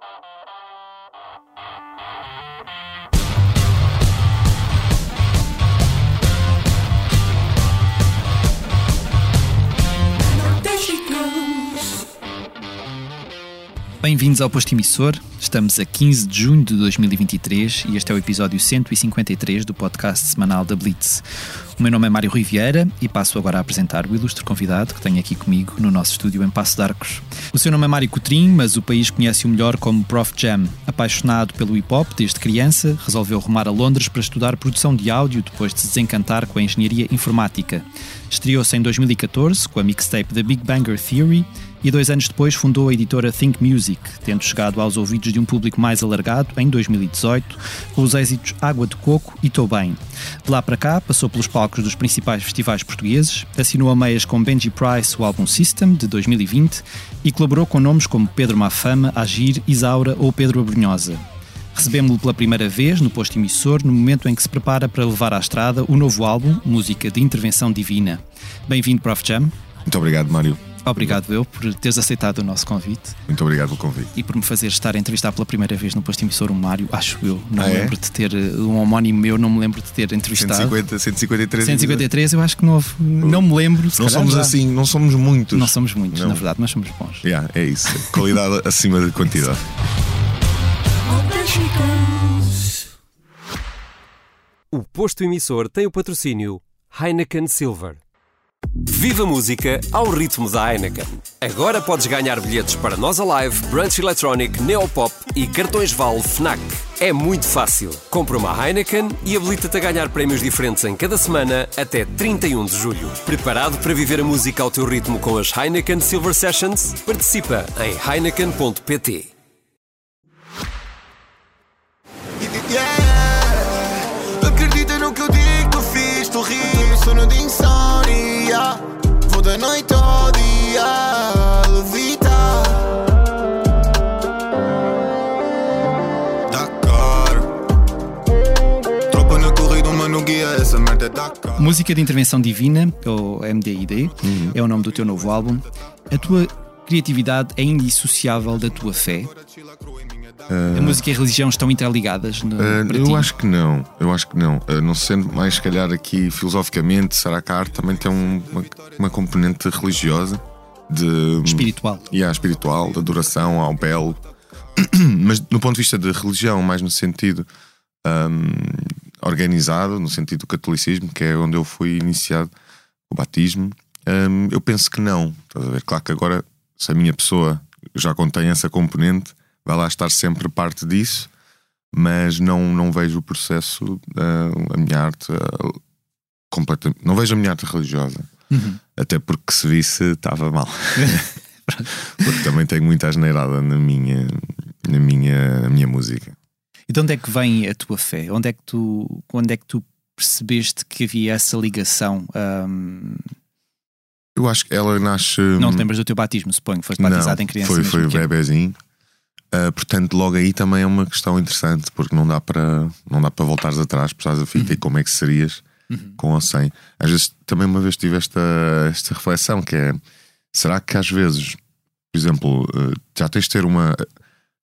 Thank you. Bem-vindos ao Posto Emissor. Estamos a 15 de junho de 2023 e este é o episódio 153 do podcast semanal da Blitz. O meu nome é Mário Rui Vieira e passo agora a apresentar o ilustre convidado que tenho aqui comigo no nosso estúdio em Passo de Arcos. O seu nome é Mário Coutrinho, mas o país conhece-o melhor como Prof Jam. Apaixonado pelo hip-hop desde criança, resolveu rumar a Londres para estudar produção de áudio depois de se desencantar com a engenharia informática. Estreou-se em 2014 com a mixtape The Big Banger Theory e dois anos depois fundou a editora Think Music, tendo chegado aos ouvidos de um público mais alargado em 2018 com os êxitos Água de Coco e Tô Bem. De lá para cá, passou pelos palcos dos principais festivais portugueses, assinou a meias com Benji Price o álbum System, de 2020, e colaborou com nomes como Pedro Mafama, Agir, Isaura ou Pedro Abrunhosa. Recebemos-lo pela primeira vez no posto emissor no momento em que se prepara para levar à estrada o novo álbum, Música de Intervenção Divina. Bem-vindo, Prof. Jam. Muito obrigado, Mário. Obrigado eu por teres aceitado o nosso convite. Muito obrigado pelo convite. E por me fazer estar a entrevistar pela primeira vez no posto emissor o Mário, acho eu. Não ah, me é? lembro de ter, um homónimo meu, não me lembro de ter entrevistado. 150, 153. 153 eu acho que não houve, não me lembro. Não somos já. assim, não somos muitos. Não somos muitos, Não. na verdade, mas somos bons. Yeah, é isso. Qualidade acima de quantidade. O posto emissor tem o patrocínio Heineken Silver. Viva música ao ritmo da Heineken. Agora podes ganhar bilhetes para Nós Alive, Brunch Electronic, Neopop e cartões Vale Fnac. É muito fácil. Compra uma Heineken e habilita-te a ganhar prémios diferentes em cada semana até 31 de julho. Preparado para viver a música ao teu ritmo com as Heineken Silver Sessions? Participa em heineken.pt. Música de Intervenção Divina, ou MDID, é o nome do teu novo álbum. A tua criatividade é indissociável da tua fé? A música e a religião estão interligadas no, Uh, para eu ti? acho que não. Eu acho que não. Uh, não sendo mais, se calhar, aqui filosoficamente, será que a arte também tem um- uma, uma componente religiosa? De, Espiritual. E yeah, espiritual, de adoração ao belo. Mas no ponto de vista de religião, mais no sentido hum, organizado, no sentido do catolicismo, que é onde eu fui iniciado, o batismo, hum, eu penso que não. Estás a ver? Claro que agora, se a minha pessoa já contém essa componente, vai lá estar sempre parte disso, mas não, não vejo o processo, ah, a minha arte, ah, completamente. Não vejo a minha arte religiosa. Uhum. Até porque se visse estava mal. porque também tenho muita asneirada na minha, na minha, na minha música. E de onde é que vem a tua fé? Onde é que tu, onde é que tu percebeste que havia essa ligação? Ahm, Eu acho que ela nasce. não te lembras do teu batismo, suponho, foste batizado Não, em criança. Foi, foi bebezinho. Ah, portanto, logo aí também é uma questão interessante, porque não dá para não dá para voltares atrás, precisares a fita e como é que serias com ou sem. Às vezes também uma vez tive esta, esta reflexão que é será que às vezes, por exemplo, ah, já tens de ter uma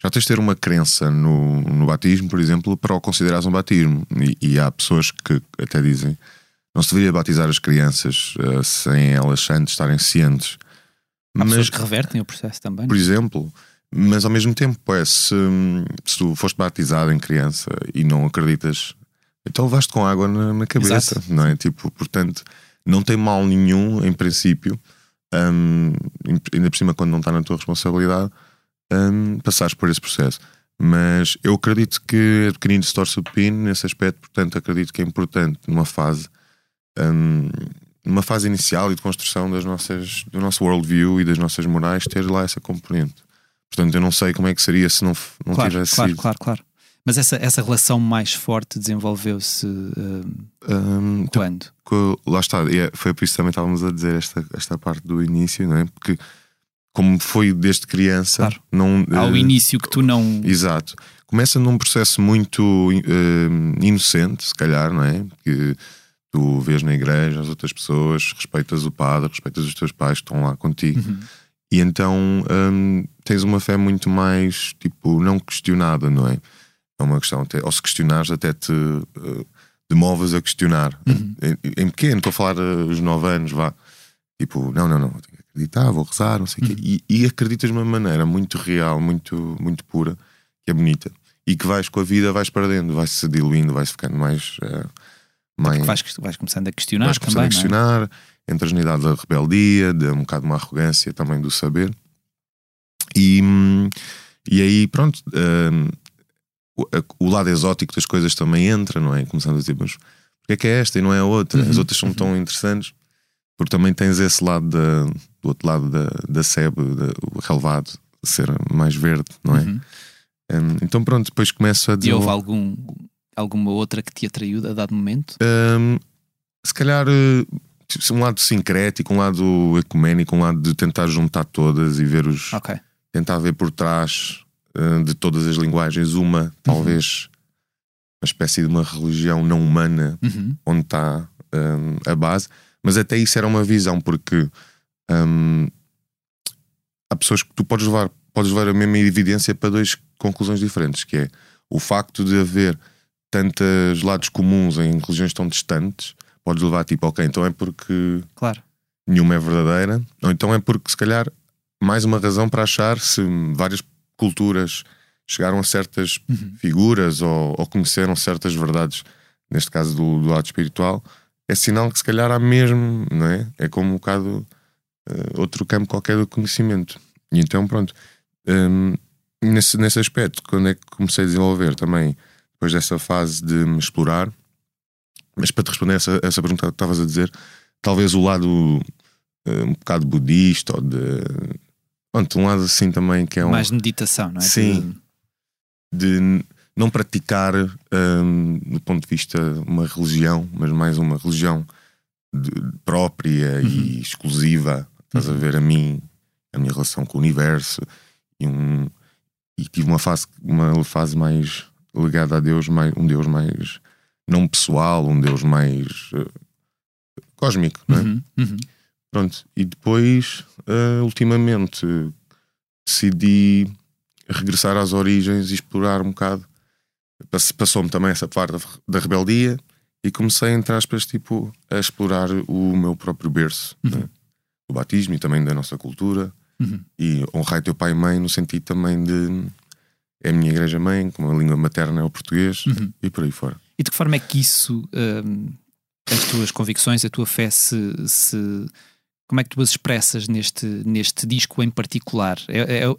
já tens de ter uma crença no, no batismo, por exemplo, para o considerares um batismo. E, e há pessoas que até dizem não se deveria batizar as crianças ah, sem elas antes estarem cientes. Há pessoas que revertem o processo também. Por exemplo, mas ao mesmo tempo, é, se, se tu foste batizado em criança e não acreditas, então levaste com água na, na cabeça, Exato. não é? Tipo, portanto, não tem mal nenhum, em princípio, hum, ainda por cima quando não está na tua responsabilidade, hum, passares por esse processo. Mas eu acredito que é pequenino se torce o pepino nesse aspecto, portanto, acredito que é importante numa fase. hum, numa fase inicial e de construção das nossas, do nosso worldview e das nossas morais, ter lá essa componente. Portanto, eu não sei como é que seria se não, não claro, tivesse claro, sido. claro, claro. Mas essa, essa relação mais forte desenvolveu-se ahm, Hum, quando? co- lá está, é- foi por isso que também estávamos a dizer esta, esta parte do início, não é? Porque, como foi desde criança, Claro. não. Ao eh, início que tu não. Exato. Começa num processo muito eh, inocente, se calhar, não é? Que tu vês na igreja as outras pessoas, respeitas o padre, respeitas os teus pais que estão lá contigo. Uhum. E então hum, tens uma fé muito mais, tipo, não questionada, não é? É uma questão, até, ou se questionares, até te uh, demoves a questionar. Uhum. Em, em pequeno, estou a falar uh, os 9 anos, vá. Tipo, não, não, não, acreditar, vou rezar, não sei o quê. E, e acreditas de uma maneira muito real, muito, muito pura, que é bonita. E que vais com a vida, vais perdendo, vais-se diluindo, vais ficando mais. Uh, mais vais, vais começando a questionar vais começando também. a questionar, entras na idade da rebeldia, de um bocado uma arrogância também do saber. E, e aí, pronto, hum, o, o lado exótico das coisas também entra, não é? Começando a dizer, mas porque é que é esta e não é a outra? As Uhum, outras são tão interessantes, porque também tens esse lado da, do outro lado da, da sebe, da- o relevado, ser mais verde, não é? Uhum. Hum, então, pronto, depois começo a E houve algum, alguma outra que te atraiu a dado momento? Hum, se calhar eh, um lado sincrético, um lado ecuménico, um lado de tentar juntar todas e ver os. Ok. tentar ver por trás eh, de todas as linguagens uma, talvez uma espécie de uma religião não humana Uhum. onde está hum, a base, mas até isso era uma visão, porque hum, há pessoas que tu podes levar, podes levar a mesma evidência para duas conclusões diferentes, que é o facto de haver tantos lados comuns em religiões tão distantes, podes levar tipo, ok, então é porque Claro. nenhuma é verdadeira, ou então é porque se calhar mais uma razão para achar se várias culturas chegaram a certas Uhum. figuras ou, ou conheceram certas verdades, neste caso do, do lado espiritual, é sinal que se calhar há mesmo, não é? É como um bocado eh, outro campo qualquer do conhecimento. E então, pronto, hum, nesse, nesse aspecto, quando é que comecei a desenvolver também, depois dessa fase de me explorar, mas para te responder essa, essa pergunta que estavas a dizer, talvez o lado eh, um bocado budista ou de. Pronto, um lado assim também que é um Mais meditação, não é? Sim. de não praticar hum, do ponto de vista uma religião, mas mais uma religião de- própria e exclusiva. Estás a ver a mim, a minha relação com o universo e, um, e tive uma fase, uma fase mais ligada a Deus, mais, um Deus mais não pessoal, um Deus mais eh, cósmico, não é? Uhum, uhum. Pronto, e depois, eh, ultimamente, decidi regressar às origens e explorar um bocado. Pass- Passou-me também essa parte da, rebeldia e comecei, entre aspas, tipo, a explorar o meu próprio berço, né? o batismo e também da nossa cultura. Uhum. E honrar teu pai e mãe no sentido também de é a minha igreja-mãe, como a língua materna é o português Uhum. e por aí fora. E de que forma é que isso, hum, as tuas convicções, a tua fé, se, se- como é que tu as expressas neste, neste disco em particular? É, é, é, o-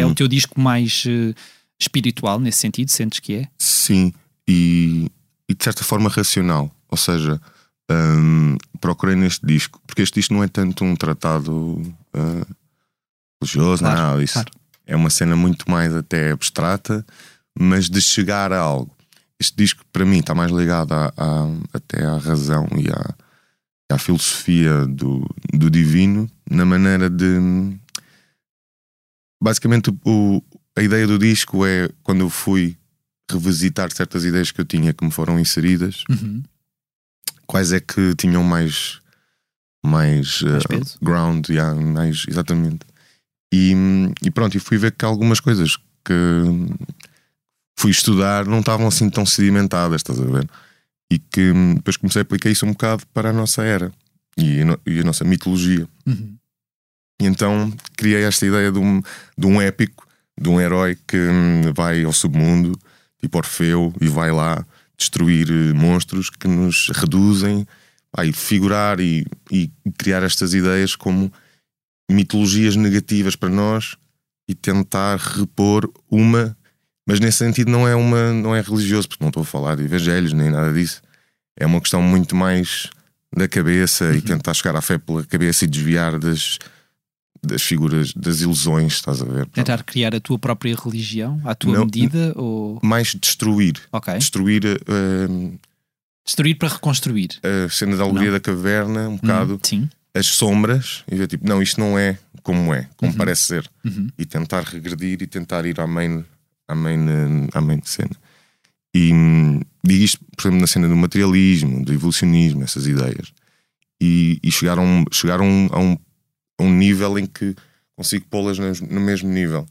é o teu disco mais eh, espiritual nesse sentido? Sentes que é? Sim, e, e de certa forma racional. Ou seja, hum, procurei neste disco, porque este disco não é tanto um tratado ah, religioso, Claro, nada disso. claro. É uma cena muito mais até abstrata, mas de chegar a algo. Este disco, para mim, está mais ligado à- à- até à razão e à, à filosofia do, do divino, na maneira de. Basicamente, o, a ideia do disco é quando eu fui revisitar certas ideias que eu tinha que me foram inseridas, Uhum. quais é que tinham mais mais, Mais eh, peso? ground, yeah, mais exatamente. E, e pronto, e fui ver que algumas coisas que fui estudar não estavam assim tão sedimentadas, estás a ver? E que depois comecei a aplicar isso um bocado para a nossa era e e a nossa mitologia. Uhum. E então criei esta ideia de um, de um épico, de um herói que hum, vai ao submundo, tipo Orfeu, e vai lá destruir eh, monstros que nos reduzem, e figurar e, e criar estas ideias como mitologias negativas para nós e tentar repor uma, mas nesse sentido não é uma não é religioso, porque não estou a falar de evangelhos nem nada disso. É uma questão muito mais da cabeça e tentar chegar à fé pela cabeça e desviar das, das figuras, das ilusões, estás a ver? Tentar criar a tua própria religião à tua Não. medida ou. Mais destruir. Destruir eh, Destruir para reconstruir. a cena da alegoria da caverna, um bocado, Hum, sim. as sombras, e ver tipo, não, isto não é como é, como parece ser. Uhum. E tentar regredir e tentar ir à main, à main, à main cena. E digo isto, por exemplo, na cena do materialismo, do evolucionismo, essas ideias. E, e chegaram, chegaram a, um, a um nível em que consigo pô-las no, mesmo nível,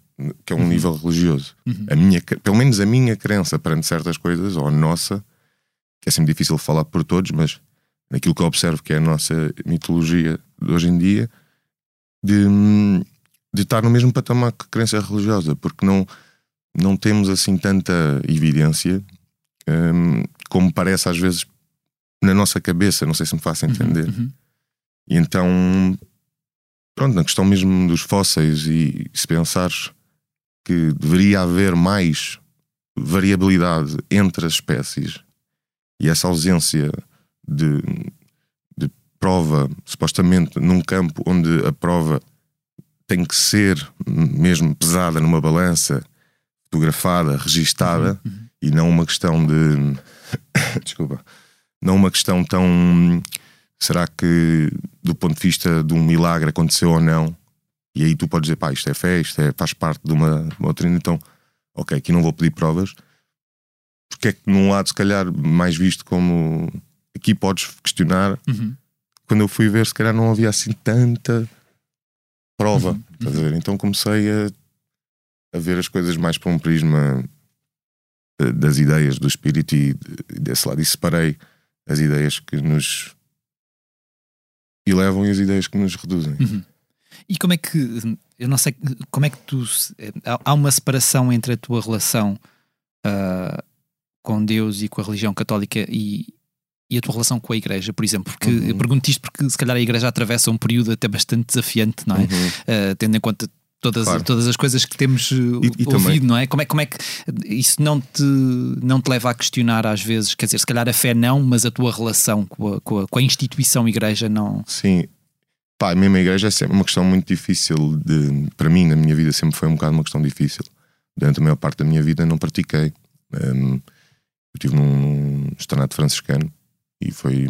que é um nível religioso. A minha, pelo menos a minha crença perante certas coisas, ou a nossa, que é sempre difícil falar por todos, mas naquilo que eu observo que é a nossa mitologia de hoje em dia, de, de estar no mesmo patamar que crença religiosa, porque não, não temos assim tanta evidência hum, como parece às vezes na nossa cabeça, não sei se me faço entender. Uhum. E então, pronto, na questão mesmo dos fósseis, e se pensares que deveria haver mais variabilidade entre as espécies e essa ausência de, de prova, supostamente num campo onde a prova tem que ser mesmo pesada numa balança, fotografada, registada, e não uma questão de. Desculpa. Não uma questão tão. Será que, do ponto de vista de um milagre, aconteceu ou não? E aí tu podes dizer, pá, isto é fé, isto é, faz parte de uma, doutrina, então, ok, aqui não vou pedir provas. Porque é que, num lado, se calhar, mais visto como. Aqui podes questionar. Uhum. Quando eu fui ver, se calhar não havia assim tanta prova. Uhum. estás a ver? Então comecei a, a ver as coisas mais por um prisma eh, das ideias, do espírito e de- desse lado. E separei as ideias que nos e as ideias que nos reduzem. Uhum. E como é que eu não sei como é que tu há- há uma separação entre a tua relação ah, com Deus e com a religião católica e, e a tua relação com a igreja, por exemplo, porque Uhum. eu pergunto isto porque se calhar a igreja atravessa um período até bastante desafiante, não é? Uhum. Uh, tendo em conta todas, Claro. todas as coisas que temos uh, E- ouvido, também- não é? Como, é? como é que isso não te, não te leva a questionar às vezes? Quer dizer, se calhar a fé não, mas a tua relação com a, com a, com a instituição igreja não. Sim. Pá, a mesma igreja é sempre uma questão muito difícil de, para mim, na minha vida, sempre foi um bocado uma questão difícil. Durante a maior parte da minha vida não pratiquei. Hum, eu estive num, num franciscano e foi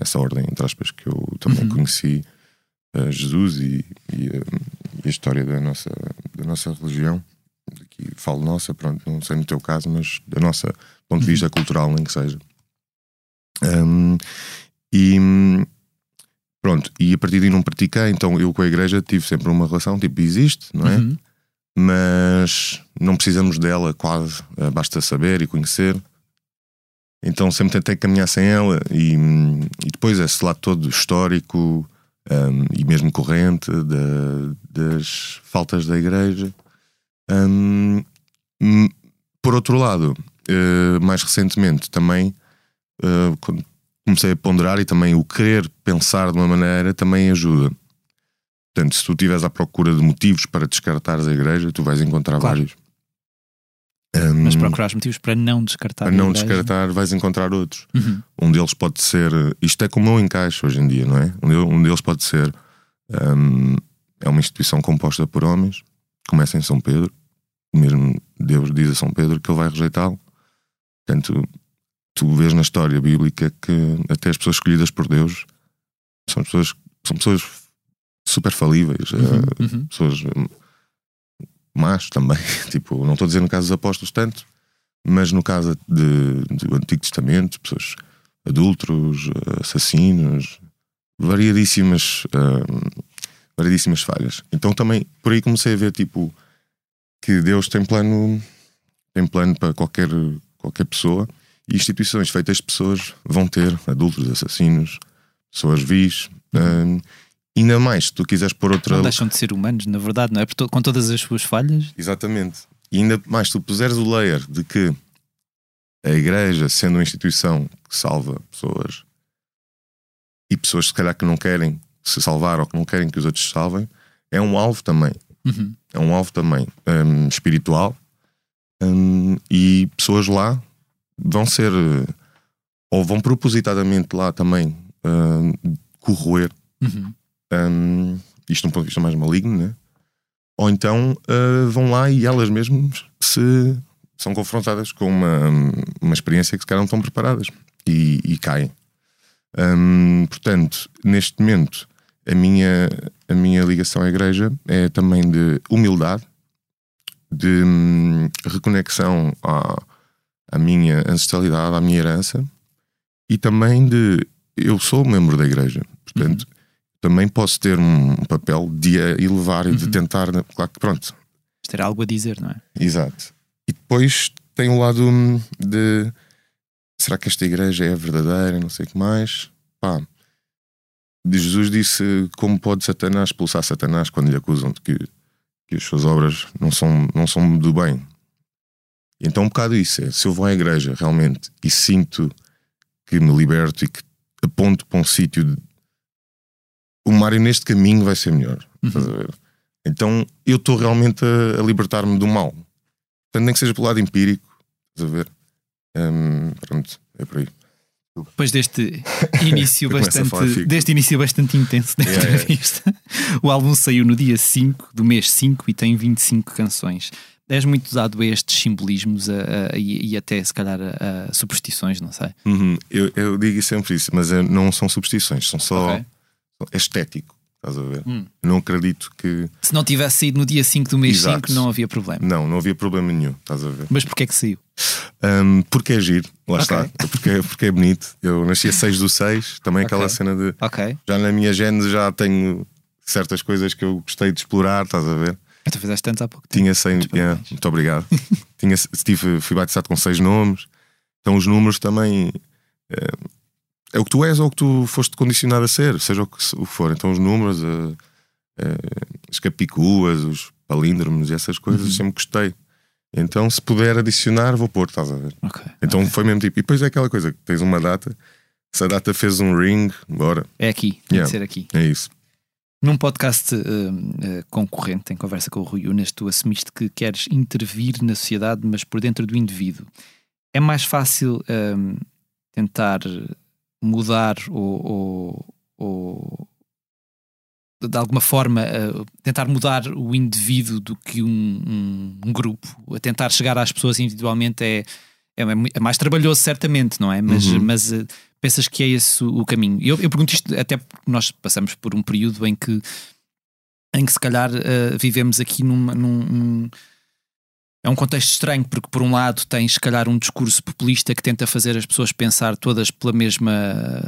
nessa ordem, entre aspas, que eu também Uhum. conheci eh, Jesus e, e, hum, e a história da nossa, da nossa religião. Aqui falo nossa, pronto, não sei no teu caso, mas da nossa ponto de vista cultural, nem que seja. Hum, e pronto, e a partir daí não pratiquei, então eu com a igreja tive sempre uma relação, tipo, existe, não é? Uhum. Mas não precisamos dela quase, eh, basta saber e conhecer. Então sempre tentei caminhar sem ela e, e depois esse lado todo histórico hum, e mesmo corrente da- das faltas da igreja. Hum, por outro lado, eh, mais recentemente também quando comecei a ponderar e também o querer pensar de uma maneira também ajuda. Portanto, se tu estiveres à procura de motivos para descartares a igreja, tu vais encontrar Claro. vários. Hum, Mas procurar os motivos para não descartar. para não igreja. descartar, vais encontrar outros. Uhum. Um deles pode ser. Isto é como eu encaixo hoje em dia, não é? Um de- Um deles pode ser. hum, é uma instituição composta por homens, começa em São Pedro, mesmo Deus diz a São Pedro que ele vai rejeitá-lo. Portanto, tu vês na história bíblica que até as pessoas escolhidas por Deus são pessoas, são pessoas super falíveis, eh, Uhum. Uhum. pessoas hum, más também. tipo, não estou a dizer no caso dos apóstolos tanto, mas no caso de, do Antigo Testamento, pessoas adultos, assassinos, variadíssimas, hum, variadíssimas falhas. Então também por aí comecei a ver tipo que Deus tem plano, tem plano para qualquer, qualquer pessoa e instituições feitas de pessoas vão ter adultos, assassinos, pessoas vis. hum, ainda mais, se tu quiseres pôr outra. Não deixam de ser humanos, na verdade, não é? Com todas as suas falhas. Exatamente. E ainda mais, se tu puseres o layer de que a igreja, sendo uma instituição que salva pessoas e pessoas se calhar que não querem se salvar ou que não querem que os outros se salvem, é um alvo também. Uhum. É um alvo também hum, espiritual hum, e pessoas lá vão ser ou vão propositadamente lá também hum, corroer Uhum. Hum, isto de um ponto de vista mais maligno, né? Ou então uh, vão lá e elas mesmas se são confrontadas com uma, uma experiência que se calhar não estão preparadas e, e caem. Hum, portanto, neste momento, a minha, a minha ligação à igreja é também de humildade, de hum, reconexão à, à minha ancestralidade, à minha herança e também de eu sou membro da igreja, portanto também posso ter um papel de a elevar e de Uhum. tentar. Claro que pronto, Ter algo a dizer, não é? exato. E depois tem o lado hum, de será que esta igreja é verdadeira? Não sei o que mais. Pá, Jesus disse como pode Satanás expulsar Satanás quando lhe acusam de que, que as suas obras não são, não são do bem. Então, um bocado isso é: se eu vou à igreja realmente e sinto que me liberto e que aponto para um sítio, de... o Mário neste caminho vai ser melhor. Ver? Então, eu estou realmente a, a libertar-me do mal. Portanto, nem que seja pelo lado empírico, estás a ver? Hum, pronto, é por aí. Depois deste início bastante deste início bastante intenso da Yeah, yeah. entrevista, o álbum saiu no dia 5 do mês 5 e tem 25 canções. És muito dado a estes simbolismos a- a- e, até se calhar a, a superstições, não sei. Uhum, Eu, eu digo sempre isso, mas é- não são substituições, são só Ok. É estético. Estás a ver? Hum. Não acredito que. Se não tivesse saído no dia 5 do mês Exato. 5, não havia problema. Não, não havia problema nenhum. Estás a ver? Mas porquê é que saiu? Hum, porque é giro, lá Ok. está. Porque, porque é bonito. Eu nasci a 6 do 6, também aquela Ok. cena de. Ok. Já na minha gênese já tenho certas coisas que eu gostei de explorar, estás a ver? Tu fizeste tantos há pouco tempo. Tinha 100. Muitos yeah, muito obrigado. Tinha, tive, fui batizado com seis nomes. Então os números também. É, é o que tu és ou o que tu foste condicionado a ser, seja o que for. Então os números, eh, eh, as capicuas, os palíndromos e essas coisas, Uhum. sempre gostei. Então se puder adicionar, vou pôr, estás a ver? Ok. Então foi mesmo tipo. E depois é aquela coisa: que tens uma data, se a data fez um ring, bora, É aqui, tem Yeah. ser aqui. é isso. Num podcast hum, eh, concorrente, em conversa com o Rui Unas, tu assumiste que queres intervir na sociedade, mas por dentro do indivíduo. É mais fácil hum, tentar mudar ou, ou- ou, de alguma forma eh, tentar mudar o indivíduo do que um, um- um grupo. A tentar chegar às pessoas individualmente é, é, mui- é mais trabalhoso, certamente, não é? Mas, Uhum. mas eh, pensas que é esse o, caminho? Eu, eu pergunto isto até porque nós passamos por um período em que, em que se calhar eh, vivemos aqui numa- num, num- É um contexto estranho, porque por um lado tens se calhar um discurso populista que tenta fazer as pessoas pensar todas pela mesma,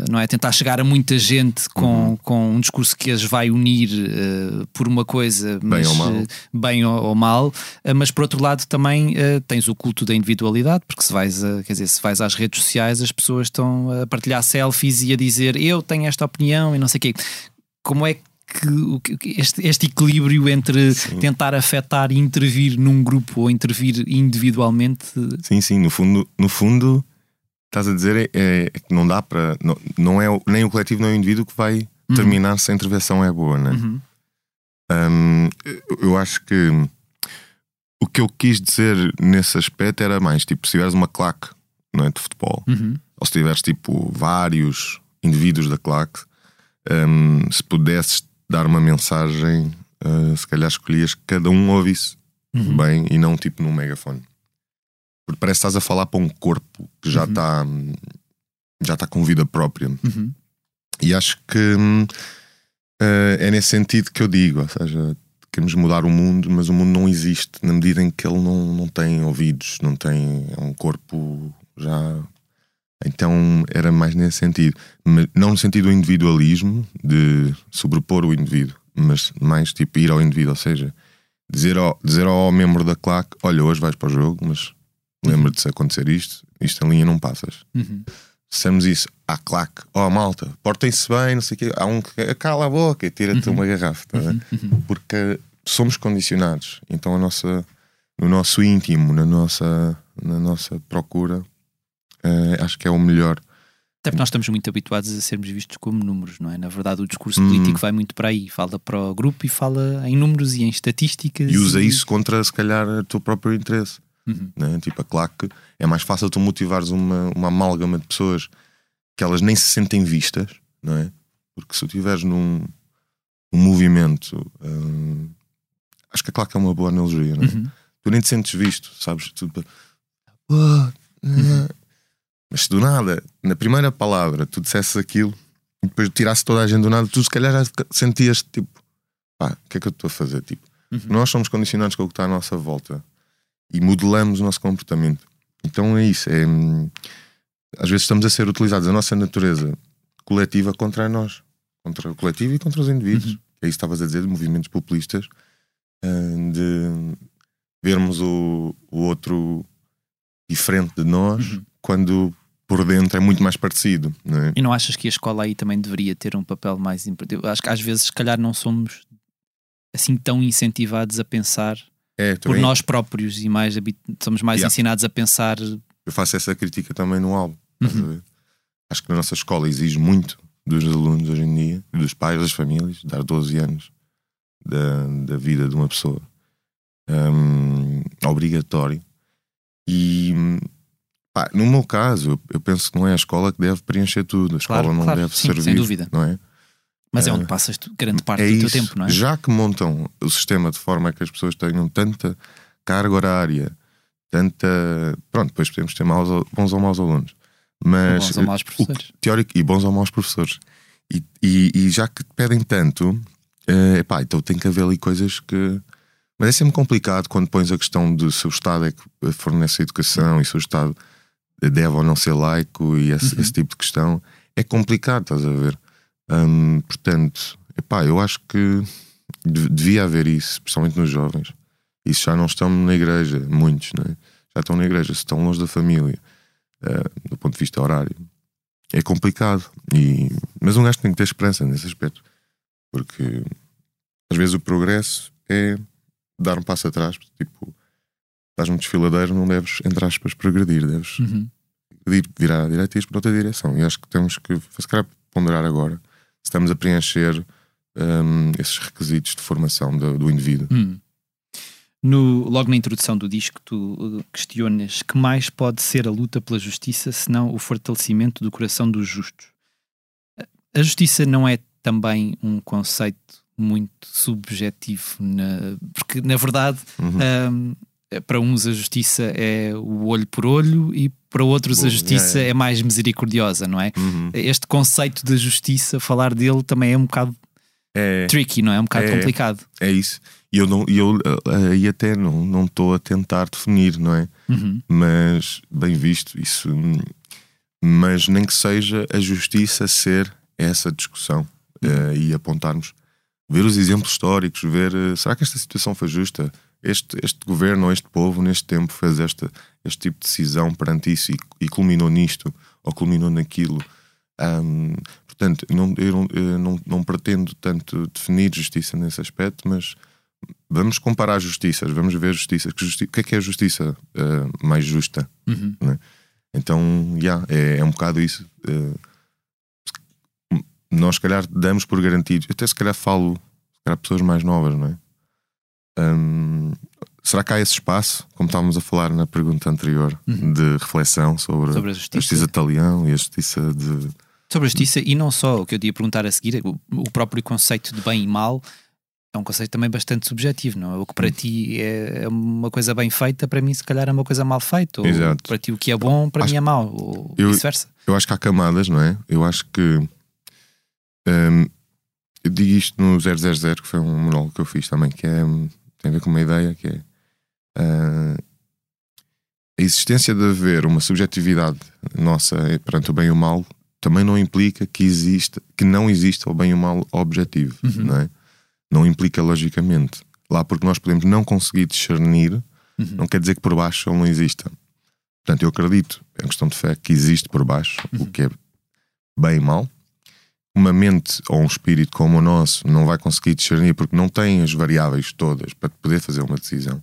não é? Tentar chegar a muita gente com, Uhum. com um discurso que as vai unir eh, por uma coisa, mas, ou mal. eh, bem ou, ou mal, Eh, mas por outro lado também tens o culto da individualidade, porque se vais, a, quer dizer, se vais às redes sociais as pessoas estão a partilhar selfies e a dizer eu tenho esta opinião e não sei o quê. Como é que que- este, este equilíbrio entre Sim. tentar afetar e intervir num grupo ou intervir individualmente Sim, sim, no fundo, no fundo estás a dizer é, é que não dá para. Não, não é nem o coletivo nem o indivíduo que vai Uhum. terminar se a intervenção é boa, né? Uhum. Hum, eu- acho que o que eu quis dizer nesse aspecto era mais tipo, se tiveres uma claque não é, de futebol, Uhum. ou se tiveres tipo vários indivíduos da claque, hum, se pudesses dar uma mensagem, uh, se calhar escolhias que cada um ouvisse Uhum. bem e não tipo num megafone. Porque parece que estás a falar para um corpo que já Uhum. está já está com vida própria. Uhum. E acho que eh, é nesse sentido que eu digo, ou seja, queremos mudar o mundo, mas o mundo não existe na medida em que ele não, não tem ouvidos, não tem é um corpo já. Então era mais nesse sentido, Mas não no sentido do individualismo, de sobrepor o indivíduo, mas mais tipo ir ao indivíduo, ou seja, dizer ao, dizer ao membro da claque: Olha, hoje vais para o jogo, mas lembra-te se acontecer isto, isto em linha não passas Uhum. dissemos isso à claque, ó malta, portem-se bem, não sei o quê. Há um que cala a boca e tira-te uma garrafa, tá? Uhum. porque somos condicionados. Então a nossa, no nosso íntimo, na nossa, na nossa procura, eh, acho que é o melhor. Até porque nós estamos muito habituados a sermos vistos como números, não é? Na verdade, o discurso Hum. político vai muito para aí. Fala para o grupo e fala em números e em estatísticas. E usa isso contra, se calhar, o teu próprio interesse. Uhum. né? Tipo, a claque é mais fácil tu motivares uma, uma amálgama de pessoas que elas nem se sentem vistas, não é? Porque se tu estiveres num um movimento, hum, acho que a claque é uma boa analogia, não é? Uhum. Tu nem te sentes visto, sabes? Tu, "Ah, ah." Mas se do nada, na primeira palavra, tu dissesses aquilo e depois tirasse toda a gente do nada, tu se calhar já sentias tipo, pá, o que é que eu estou a fazer? Tipo, Uhum. nós somos condicionados com o que está à nossa volta e modelamos o nosso comportamento. Então é isso. É, hum, às vezes estamos a ser utilizados a nossa natureza coletiva contra nós, contra o coletivo e contra os indivíduos. Uhum. É isso que estavas a dizer, de movimentos populistas, uh, de vermos o, o outro diferente de nós, Uhum. quando por dentro é muito mais parecido. Não é? E não achas que a escola aí também deveria ter um papel mais importante? Acho que às vezes, se calhar, não somos assim tão incentivados a pensar É, por nós próprios e mais somos mais Yeah. ensinados a pensar. Eu faço essa crítica também no álbum. Uhum. a? Acho que na nossa escola exige muito dos alunos hoje em dia, dos pais, das famílias, dar 12 anos da, da vida de uma pessoa. Hum, obrigatório. E pá, no meu caso, eu, penso que não é a escola que deve preencher tudo. A escola Claro, não claro, deve sim, sem servir. dúvida. Não é? Mas é É. onde passas grande parte é do teu isso. tempo, não é? Já que montam o sistema de forma a que as pessoas tenham tanta carga horária, tanta. Pronto, depois podemos ter maus, bons ou maus alunos. Mas Bons ou maus professores. teórico e bons ou maus professores. E, e, e já que te pedem tanto, eh, epá, então tem que haver ali coisas que. Mas é sempre complicado quando pões a questão de se o Estado é que fornece a educação e se o Estado deve ou não ser laico e esse, Uhum. esse tipo de questão. É complicado, estás a ver? Hum, portanto, epá, eu acho que de- devia haver isso, especialmente nos jovens. Isso já não estão na igreja, muitos, né? já estão na igreja, se estão longe da família, eh, do ponto de vista horário. É complicado, e... mas um gajo tem que ter esperança nesse aspecto, porque às vezes o progresso é dar um passo atrás. Tipo, estás num desfiladeiro, não deves, entre aspas, progredir, deves Uhum. ir virar à direita e ir para outra direção. E acho que temos que, se calhar, ponderar agora se estamos a preencher hum, esses requisitos de formação do, do indivíduo. Hum. No, logo na introdução do disco, tu uh, questionas que mais pode ser a luta pela justiça senão o fortalecimento do coração dos justos. A justiça não é também um conceito muito subjetivo, na- porque na verdade, Uhum. hum, para uns a justiça é o olho por olho e para outros a Boa, justiça é, é. é mais misericordiosa, não é? Uhum. Este conceito da justiça, falar dele também é um bocado É, tricky, não é? É um bocado É. complicado. é isso. E eu, não, eu eh, aí até não não estou a tentar definir, não é? Uhum. Mas, bem visto, isso. Mas nem que seja a justiça ser essa discussão eh, e apontarmos, ver os exemplos históricos, ver eh, será que esta situação foi justa? Este, este governo ou este povo, neste tempo, fez esta, este tipo de decisão perante isso e, e culminou nisto ou culminou naquilo. Hum, portanto, não, eu não, eu não, não pretendo tanto definir justiça nesse aspecto, mas vamos comparar justiças, vamos ver justiças. Que justi- o que é que é a justiça eh, mais justa? Uhum. Então, yeah, é, é um bocado isso. Eh, nós, se calhar, damos por garantido. Até, se calhar, falo calhar, pessoas mais novas, não é? Hum, será que há esse espaço, como estávamos a falar na pergunta anterior, Uhum. de reflexão sobre, Sobre a justiça. justiça de Talião e a justiça de. Sobre a justiça, e não só o que eu ia perguntar a seguir, o, o próprio conceito de bem e mal é um conceito também bastante subjetivo, não é? O que para ti é é uma coisa bem feita, para mim, se calhar, é uma coisa mal feita. Ou Exato. para ti, o que é bom, para Acho- mim é mau, ou vice-versa. Eu acho que há camadas, não é? Eu acho que. hum, eu digo isto no 000, que foi um monólogo que eu fiz também, que é, hum, tem a ver com uma ideia que é. ah, a existência de haver uma subjetividade nossa perante o bem e o mal também não implica que exista, que não exista o bem e o mal objetivo, Uhum. não é? Não implica logicamente. Lá porque nós podemos não conseguir discernir, Uhum. não quer dizer que por baixo ele não exista. Portanto, eu acredito, é uma questão de fé, que existe por baixo o que é bem e mal. Uma mente ou um espírito como o nosso não vai conseguir discernir porque não tem as variáveis todas para poder fazer uma decisão.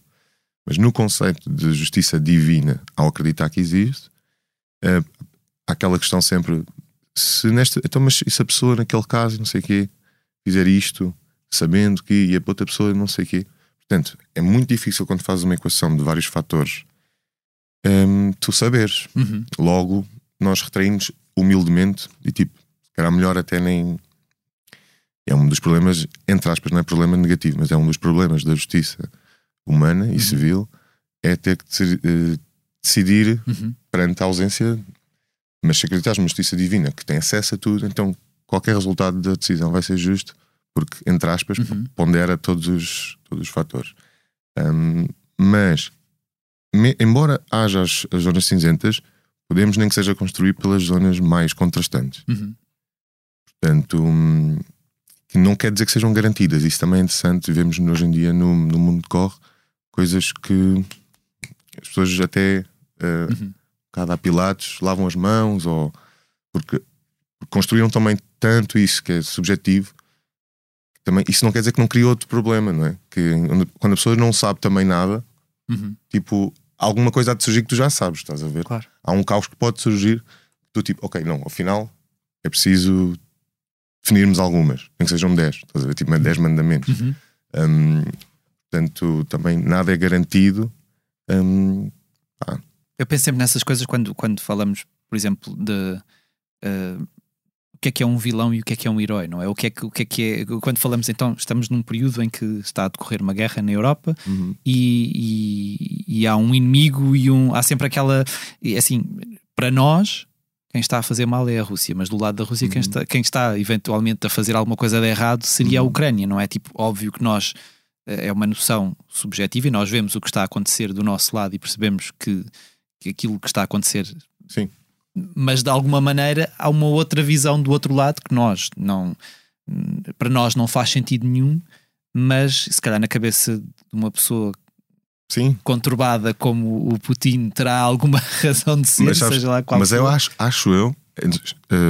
Mas no conceito de justiça divina, ao acreditar que existe, eh, há aquela questão sempre: se nesta, então, mas se a pessoa naquele caso, não sei o quê, fizer isto, sabendo que e a outra pessoa não sei o quê. Portanto, é muito difícil quando fazes uma equação de vários fatores hum, tu saberes. Uhum. Logo, nós retraímos humildemente e tipo, calhar melhor até nem. É um dos problemas, entre aspas, não é problema negativo, mas é um dos problemas da justiça humana e Uhum. civil, é ter que eh, decidir Uhum. perante a ausência. Mas se acreditares numa justiça divina que tem acesso a tudo, então qualquer resultado da decisão vai ser justo, porque, entre aspas, Uhum. pondera todos os, todos os fatores. Hum, mas, me- embora haja as, as zonas cinzentas, podemos nem que seja construir pelas zonas mais contrastantes. Uhum. Portanto, hum, que não quer dizer que sejam garantidas. Isso também é interessante. Vemos hoje em dia no, no mundo de corre coisas que as pessoas até uh, uhum. cada pilatos lavam as mãos ou porque construíram também tanto isso que é subjetivo também isso não quer dizer que não cria outro problema não é que quando a pessoa não sabe também nada uhum. tipo alguma coisa há de surgir que tu já sabes estás a ver claro. há um caos que pode surgir tu tipo ok não afinal é preciso definirmos algumas nem que sejam 10 estás a ver tipo 10 mandamentos uhum. um, portanto também nada é garantido um, eu penso sempre nessas coisas quando, quando falamos, por exemplo, de uh, o que é que é um vilão e o que é que é um herói, não é? O que é que, o que, é, que é. Quando falamos então, estamos num período em que está a decorrer uma guerra na Europa uhum. e, e, e, há um inimigo e um. Há sempre aquela. Assim, para nós. Quem está a fazer mal é a Rússia, mas do lado da Rússia, uhum. quem, está, quem está eventualmente a fazer alguma coisa de errado seria uhum. a Ucrânia, não é? Tipo, óbvio que nós eh, é uma noção subjetiva e nós vemos o que está a acontecer do nosso lado e percebemos que, que aquilo que está a acontecer. Sim. Mas de alguma maneira há uma outra visão do outro lado que nós não. Para nós não faz sentido nenhum, mas se calhar na cabeça de uma pessoa Sim. conturbada como o Putin terá alguma razão de ser, mas, sabes, seja lá qual Mas for. eu acho, acho eu,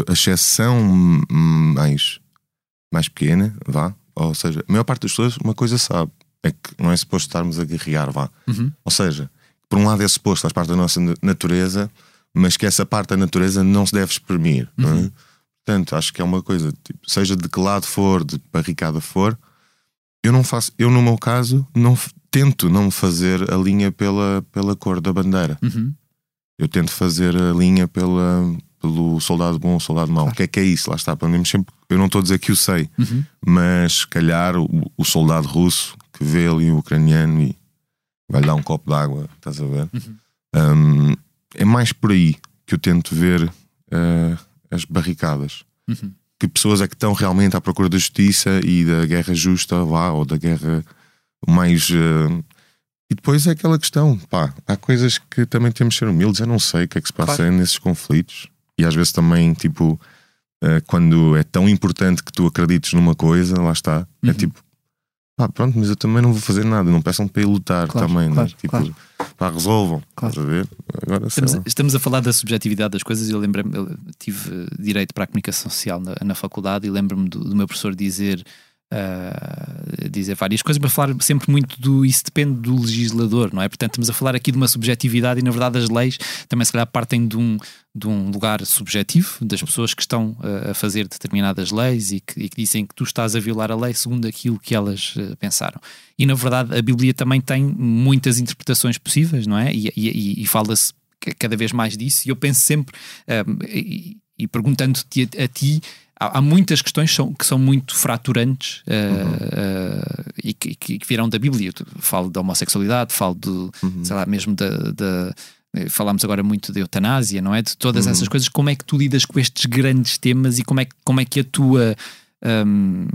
a exceção mais, mais pequena, vá, ou seja, a maior parte das pessoas uma coisa sabe, é que não é suposto estarmos a guerrear, vá. Uhum. Ou seja, por um lado é suposto, faz parte da nossa natureza, mas que essa parte da natureza não se deve exprimir. É? Uhum. É? Portanto, acho que é uma coisa, tipo, seja de que lado for, de barricada for, eu não faço, eu no meu caso, não tento não fazer a linha pela, pela cor da bandeira. Uhum. Eu tento fazer a linha pela, pelo soldado bom, soldado mau. Claro. O que é que é isso? Lá está, aprendemos sempre. Eu não estou a dizer que o sei, uhum. mas se calhar o, o, soldado russo que vê ali o ucraniano e vai-lhe dar um copo de água, estás a ver? Uhum. Um, é mais por aí que eu tento ver uh, as barricadas. Uhum. Que pessoas é que estão realmente à procura da justiça e da guerra justa, lá, ou da guerra mais. Uh, e depois é aquela questão, pá, há coisas que também temos de ser humildes. Eu não sei o que é que se passa claro. nesses conflitos e às vezes também, tipo, uh, quando é tão importante que tu acredites numa coisa, lá está, é uhum. é tipo, pá, pronto, mas eu também não vou fazer nada, não peçam para ir lutar claro, também, né? claro, né? tipo, pá, resolvam, claro. estás a ver? Agora, estamos, a, estamos, a falar da subjetividade das coisas. Eu lembro eu tive direito para a comunicação social na, na faculdade e lembro-me do, do meu professor dizer uh, dizer várias coisas, mas falar sempre muito do isso depende do legislador, não é? Portanto, estamos a falar aqui de uma subjetividade e, na verdade, as leis também, se calhar, partem de um, de um lugar subjetivo das pessoas que estão uh, a fazer determinadas leis e que, e que, dizem que tu estás a violar a lei segundo aquilo que elas uh, pensaram. E, na verdade, a Bíblia também tem muitas interpretações possíveis, não é? E, e, e fala-se cada vez mais disso, e eu penso sempre, e, e perguntando-te a ti há, há muitas questões que são, que são muito fraturantes uh, uhum. uh, e que, que, que virão da Bíblia. Eu falo da homossexualidade, falo do, uhum. sei lá, mesmo da, da falámos agora muito de eutanásia, não é? De todas uhum. essas coisas, como é que tu lidas com estes grandes temas e como é, como é que a tua um,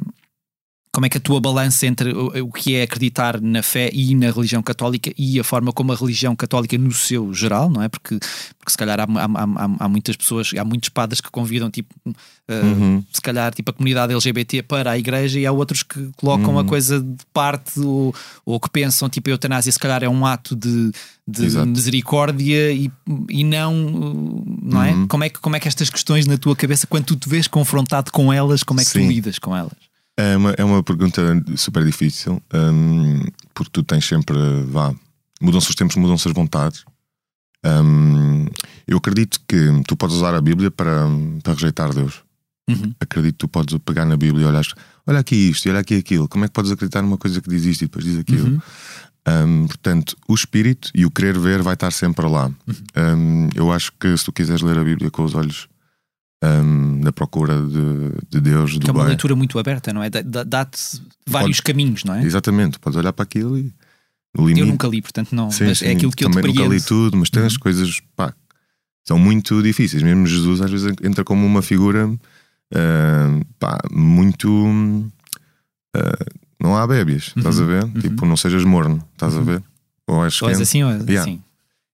como é que a tua balança entre o, que é acreditar na fé e na religião católica e a forma como a religião católica no seu geral, não é? Porque, porque se calhar há, há, há, há muitas pessoas, há muitos padres que convidam, tipo, uh, uhum. se calhar, tipo, a comunidade LGBT para a igreja e há outros que colocam uhum. a coisa de parte ou, ou que pensam, tipo, a eutanásia se calhar é um ato de, de misericórdia e, e não, não é? Uhum. Como é? que, como é que estas questões na tua cabeça, quando tu te vês confrontado com elas, como é que Sim. tu lidas com elas? É uma, é uma pergunta super difícil, um, porque tu tens sempre. Vá, mudam-se os tempos, mudam-se as vontades. Um, eu acredito que tu podes usar a Bíblia para, para rejeitar Deus. Uhum. Acredito que tu podes pegar na Bíblia e olhar, olha aqui isto e olha aqui aquilo. Como é que podes acreditar numa coisa que diz isto e depois diz aquilo? Uhum. Um, portanto, o espírito e o querer ver vai estar sempre lá. Uhum. eu acho que se tu quiseres ler a Bíblia com os olhos um, na procura de, de Deus. Que é uma bem. leitura muito aberta, não é? Dá-te vários Pode, caminhos, não é? Exatamente, podes olhar para aquilo e. Limite, eu nunca li, portanto, não. Sim, mas é sim, é aquilo que eu Também nunca li tudo, mas tem uhum. as coisas pá, são muito difíceis. Mesmo Jesus às vezes entra como uma figura uh, pá, muito. Uh, não há bébias, uhum. estás a ver? Uhum. Tipo, não sejas morno, estás a uhum. ver? Ou és, ou és assim ou és yeah. assim.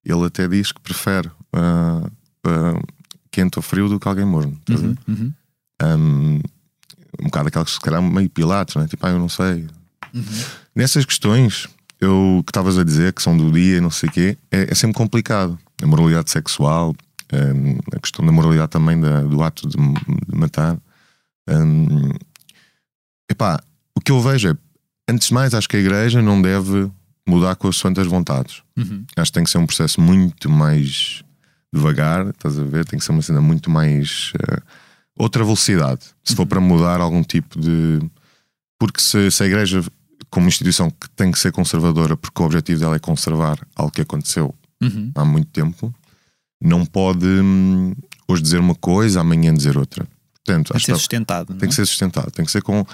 Ele até diz que prefere uh, quente ou frio do que alguém morno. Uhum, uhum. Um, um bocado aquela que se calhar meio pilatos, né? tipo, ah, eu não sei. Nessas questões, eu que estavas a dizer que são do dia e não sei o quê, é, é sempre complicado. A moralidade sexual, hum, a questão da moralidade também da- do ato de, de matar. Hum, epá, o que eu vejo é, antes de mais, acho que a igreja não deve mudar com as santas vontades. Uhum. Acho que tem que ser um processo muito mais devagar, estás a ver? Tem que ser uma cena muito mais. eh, outra velocidade. Se for para mudar algum tipo de. Porque se, se a igreja, como instituição que tem que ser conservadora, porque o objetivo dela é conservar algo que aconteceu Uhum. há muito tempo, não pode hum, hoje dizer uma coisa, amanhã dizer outra. Portanto, Tem que ser sustentado. tem que é? ser sustentado, tem que ser com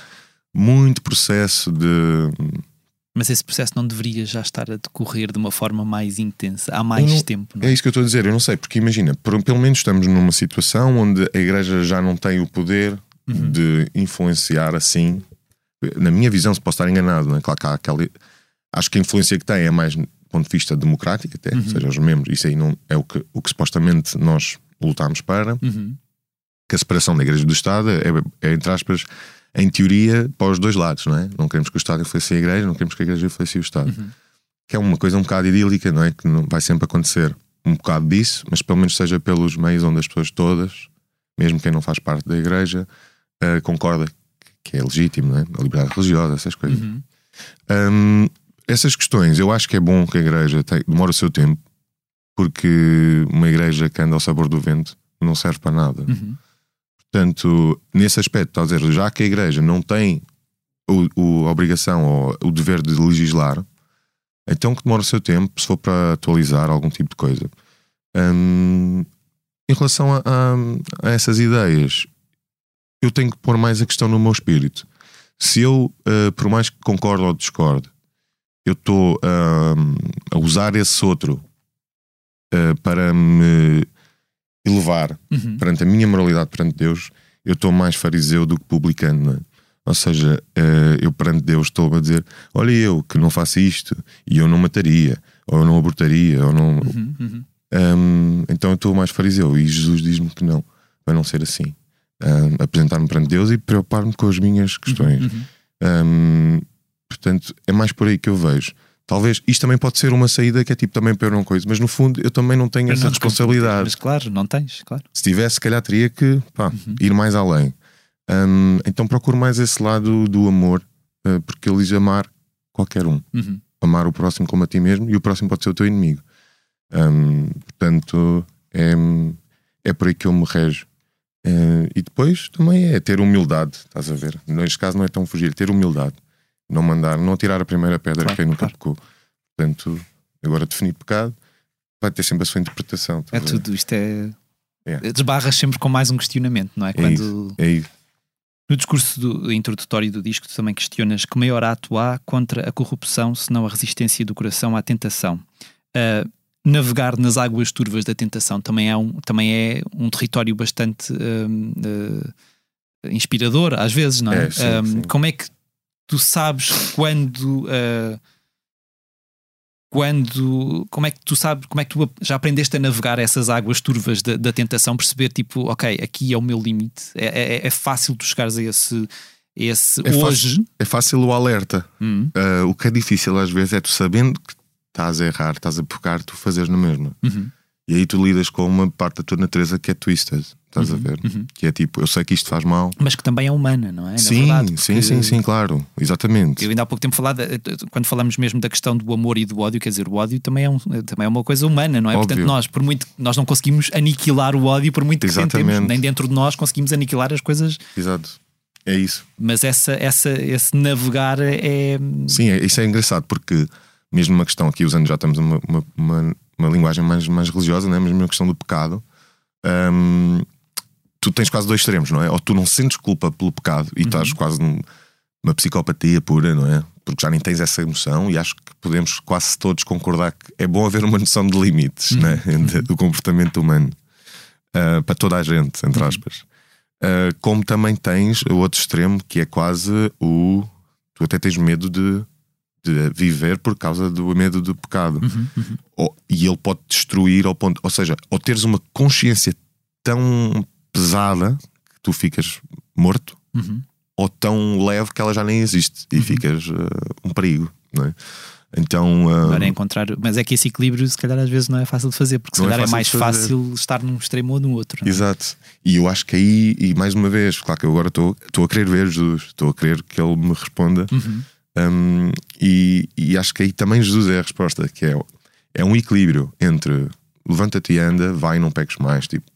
muito processo de. Mas esse processo não deveria já estar a decorrer de uma forma mais intensa, há mais não- tempo. não é? É isso que eu estou a dizer, eu não sei, porque imagina, por- pelo menos estamos numa situação onde a igreja já não tem o poder Uhum. de influenciar assim. Na minha visão, se posso estar enganado, não é? Claro que há aquela. Acho que a influência que tem é mais do ponto de vista democrático, até, Uhum. ou seja, os membros, isso aí não é o que, o que supostamente nós lutámos para, Uhum. que a separação da igreja do Estado é, é, entre aspas, em teoria, para os dois lados, não é? Não queremos que o Estado influencie a igreja, não queremos que a igreja influencie o Estado. Uhum. Que é uma coisa um bocado idílica, não é? Que não vai sempre acontecer um bocado disso, mas pelo menos seja pelos meios onde as pessoas todas, mesmo quem não faz parte da igreja, eh, concorda que é legítimo, não é? A liberdade religiosa, essas coisas. Uhum. Hum, essas questões, eu acho que é bom que a igreja tem, demore o seu tempo, porque uma igreja que anda ao sabor do vento não serve para nada. Uhum. Portanto, nesse aspecto, está a dizer, já que a igreja não tem a obrigação ou o dever de legislar, então que demore o seu tempo se for para atualizar algum tipo de coisa. Hum, em relação a, a- a essas ideias, eu tenho que pôr mais a questão no meu espírito. Se eu, eh, por mais que concorde ou discorde, eu estou hum, a usar esse outro eh, para me elevar Uhum. perante a minha moralidade perante Deus, eu estou mais fariseu do que publicano. é? Ou seja, eh, eu perante Deus estou a dizer: Olha, eu que não faço isto, e eu não mataria, ou eu não abortaria, ou não. Uhum. Uhum. Hum, então eu estou mais fariseu, e Jesus diz-me que não, vai não ser assim. Hum, Apresentar-me perante Deus e preocupar-me com as minhas questões. Uhum. Hum, portanto, é mais por aí que eu vejo. Talvez isto também pode ser uma saída que é tipo também para eu não coisa, mas no fundo eu também não tenho Mas essa não responsabilidade. Mas claro, não tens, claro. Se tivesse, se calhar teria que pá, ir mais além. Hum, então procuro mais esse lado do amor, eh, porque ele diz amar qualquer um. Uhum. Amar o próximo como a ti mesmo e o próximo pode ser o teu inimigo. Hum, portanto, é, é por aí que eu me rejo. Eh, e depois também é ter humildade, estás a ver? Neste caso não é tão fugir, ter humildade. Não mandar, não tirar a primeira pedra Claro, quem nunca claro. pecou. Portanto, agora definir pecado vai ter sempre a sua interpretação. É estás a ver? tudo, isto é. É. Desbarras sempre com mais um questionamento, não é? É Quando isso. É isso. no discurso do, introdutório do disco tu também questionas que maior ato há contra a corrupção senão a resistência do coração à tentação. Ah, navegar nas águas turvas da tentação também é um, também é um território bastante hum, ah, inspirador, às vezes, não é? É, sim, sim. Como é que tu sabes quando. ah, quando como é que tu sabes como é que tu já aprendeste a navegar essas águas turvas da, da tentação perceber tipo ok aqui é o meu limite é, é, é fácil tu chegares a esse, esse É hoje É fácil o alerta. Ah, o que é difícil às vezes é tu sabendo que estás a errar, estás a pecar, tu fazeres na mesma. uhum, E aí tu lidas com uma parte da tua natureza que é twisted, estás a ver? uhum. Que é tipo, eu sei que isto faz mal. mas que também é humana não é Na sim, verdade, sim, porque sim, sim, claro, exatamente. eu ainda há pouco tempo falado quando falamos mesmo da questão do amor e do ódio quer dizer o ódio também é, um, também é uma coisa humana não é Óbvio. portanto nós por muito nós não conseguimos aniquilar o ódio por muito que tentemos Exatamente. nem dentro de nós conseguimos aniquilar as coisas Exato. É isso. mas essa, essa, esse navegar é. Sim, é- isso é engraçado porque, mesmo uma questão aqui, usando já estamos uma, uma, uma, uma linguagem mais, mais religiosa, né? mesmo a questão do pecado, hum, tu tens quase dois extremos, não é? Ou tu não sentes culpa pelo pecado e estás quase num- numa psicopatia pura, não é? Porque já nem tens essa emoção e acho que podemos quase todos concordar que é bom haver uma noção de limites né? De- do comportamento humano ah, para toda a gente, entre aspas. Ah, como também tens o outro extremo que é quase o. Tu até tens medo de, de viver por causa do medo do pecado. Ou- e ele pode destruir ao ponto. Ou seja, ou teres uma consciência tão pesada que tu ficas morto, Uhum. ou tão leve que ela já nem existe e ficas uh, um perigo, não é? Então, uh, Agora é encontrar, mas é que esse equilíbrio, se calhar, às vezes não é fácil de fazer, porque se Não é calhar é, fácil mais fácil estar num extremo ou no outro. é? Exato. E eu acho que aí, e mais uma vez, claro que eu agora estou estou a querer ver Jesus, estou a querer que ele me responda. Uhum. Um, e, e acho que aí também Jesus é a resposta, que é, é um equilíbrio entre levanta-te e anda, vai e não peques mais, tipo,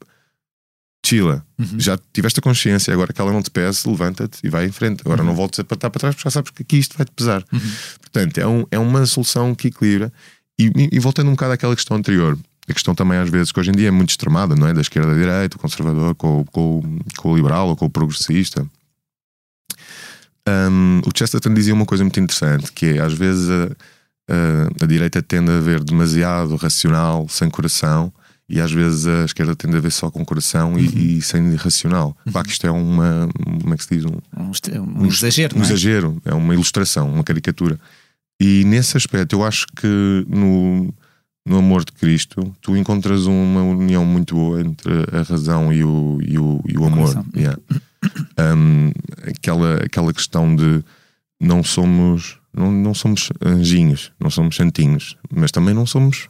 chila, Uhum. já tiveste a consciência, agora que ela não te pese, levanta-te e vai em frente. Agora não voltes a patar para trás porque já sabes que aqui isto vai-te pesar. Uhum. Portanto, é, um, é uma solução que equilibra. E, e- voltando um bocado àquela questão anterior, a questão também às vezes que hoje em dia é muito extremada, não é? Da esquerda à direita, o conservador com, o- com, com o liberal ou com o progressista. Um, o Chesterton dizia uma coisa muito interessante, que é às vezes a, a, a direita tende a ver demasiado racional, sem coração, e às vezes a esquerda tende a ver só com coração e, e sem racional. Claro que isto é uma. Como é que se diz? Um, Um, est- um exagero, um é? exagero, é uma ilustração, uma caricatura. E nesse aspecto, eu acho que no, no amor de Cristo, tu encontras uma união muito boa entre a razão e o, e o, e o amor. Yeah. Um, aquela, aquela questão de não somos, não, não somos anjinhos, não somos santinhos, mas também não somos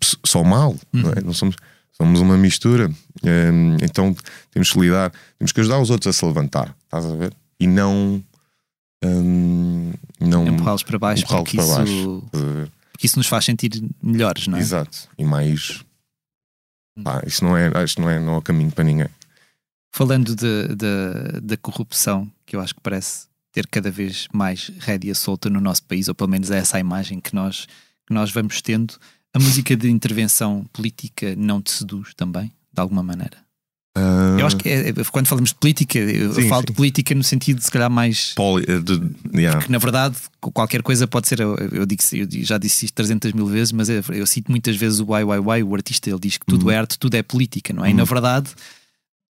s- só mal, não, é? não somos. Somos uma mistura, Um, então temos que lidar, temos que ajudar os outros a se levantar, estás a ver? E não, um, não Empurrá-los para baixo, empurrá-los porque para isso, baixo, porque isso nos faz sentir melhores, não é? Exato. E mais. Pá, isso não é, isto não é, não é o caminho para ninguém. Falando da corrupção, que eu acho que parece ter cada vez mais rédea solta no nosso país, ou pelo menos é essa a imagem que nós, que nós vamos tendo, a música de intervenção política não te seduz também, de alguma maneira? Ah, Eu acho que é- é- quando falamos de política, eu Sim, falo sim. de política no sentido, se calhar, mais. poli- eh, de- yeah. que na verdade qualquer coisa pode ser. Eu, eu digo, eu já disse isto 300 mil vezes, mas eu, eu cito muitas vezes o YYY, o artista, ele diz que tudo Uhum. é arte, tudo é política, não é? E na verdade,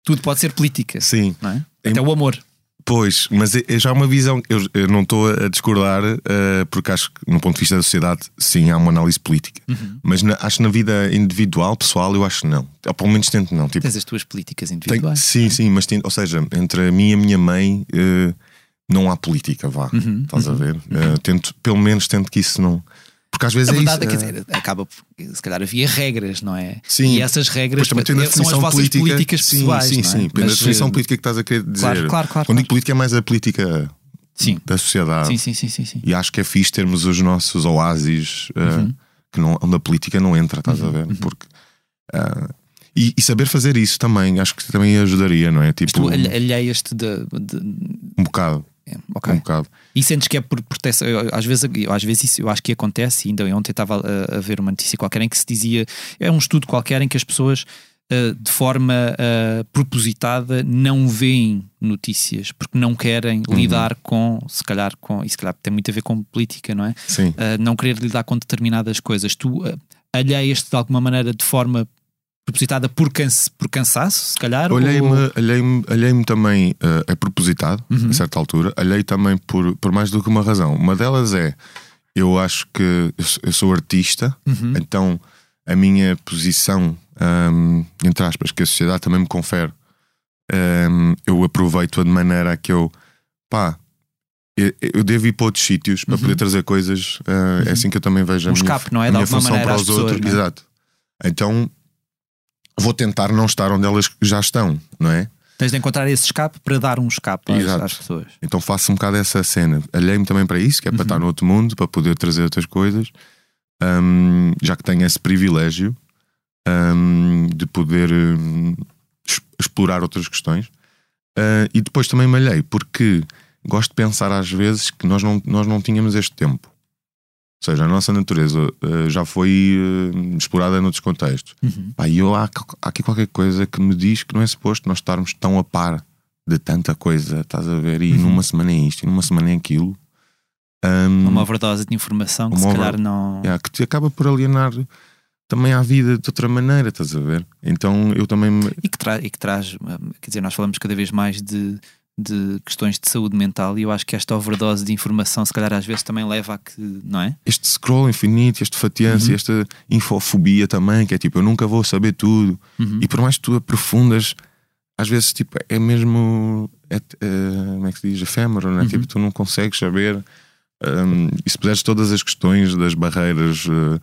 tudo pode ser política, Sim, não é? Em- Até o amor. Pois, mas é, é já uma visão. Eu, eu não estou a discordar, eh, porque acho que, no ponto de vista da sociedade, sim, há uma análise política. Uhum. Mas na- acho que na vida individual, pessoal, eu acho não. Ou pelo menos tento não. Tipo, Tens as tuas políticas tem- individuais. sim, sim, mas tem, ou seja, entre a mim e a minha mãe eh, não há política, vá. Uhum, Estás a ver? Eh, tento, pelo menos tento que isso não. Porque às vezes Na é verdade, isso. quer eh, dizer, acaba por, se calhar havia regras, não é? Sim. E essas regras também a são as vossas política. políticas sim, pessoais. Sim, é? sim. Da Mas, definição eh, política que estás a querer dizer. Claro, claro, claro. Quando digo política é mais a política Sim. da sociedade. Sim, sim, sim, sim, sim. E acho que é fixe termos os nossos oásis eh, Uhum. que não, onde a política não entra, estás a ver? Porque. ah, e, e saber fazer isso também, acho que também ajudaria, não é? Mas Tipo, tu alhe- alheias-te de, de- um bocado. É. Um bocado. E sentes que é por proteção? Às vezes, às vezes isso eu acho que acontece. Ainda ontem estava a, a ver uma notícia qualquer em que se dizia é um estudo qualquer em que as pessoas ah, de forma ah, propositada não veem notícias porque não querem Uhum. lidar com, se calhar, com, e se calhar tem muito a ver com política, não é? Sim. Ah, não querer lidar com determinadas coisas. Tu uh, alheias-te de alguma maneira de forma propositada por, canse, por cansaço, se calhar? ou- Olhei-me alhei alhei também uh, a propositado, Uhum. a certa altura. Alhei também por, por mais do que uma razão. Uma delas é: eu acho que eu sou, eu sou artista, Uhum. então a minha posição, um, entre aspas, que a sociedade também me confere, um, eu aproveito-a de maneira a que eu, pá, eu, devo ir para outros sítios para Uhum. poder trazer coisas. uh, É assim que eu também vejo a Um minha, escape, não é? a De minha função maneira para os pessoas, outros. é? Exato. Então vou tentar não estar onde elas já estão, não é? Tens de encontrar esse escape para dar um escape às, às pessoas. Então faço um bocado essa cena. Alhei-me também para isso, que é para Uhum. estar no outro mundo, para poder trazer outras coisas, Hum, já que tenho esse privilégio hum, de poder es- explorar outras questões. Ah, e depois também me alhei, porque gosto de pensar às vezes que nós não, nós não tínhamos este tempo. Ou seja, a nossa natureza ah, já foi ah, explorada noutros contextos. Uhum. Pá, e eu, há, há aqui qualquer coisa que me diz que não é suposto nós estarmos tão a par de tanta coisa, estás a ver? E Uhum. numa semana é isto, e numa semana é aquilo. Hum, Uma overdose de informação que se Uma calhar over- não. yeah, que te acaba por alienar também à vida de outra maneira, estás a ver? Então eu também me- E que, tra e que traz, hum, quer dizer, nós falamos cada vez mais de, de questões de saúde mental e eu acho que esta overdose de informação, se calhar às vezes também leva a que, não é? este scroll infinito, este fatiança, Uhum. esta infofobia também, que é tipo, eu nunca vou saber tudo. Uhum. E por mais que tu aprofundas, às vezes tipo, é mesmo é, é, como é que se diz? efêmero, né? Uhum. tipo, tu não consegues saber um, e se puseres todas as questões das barreiras uh,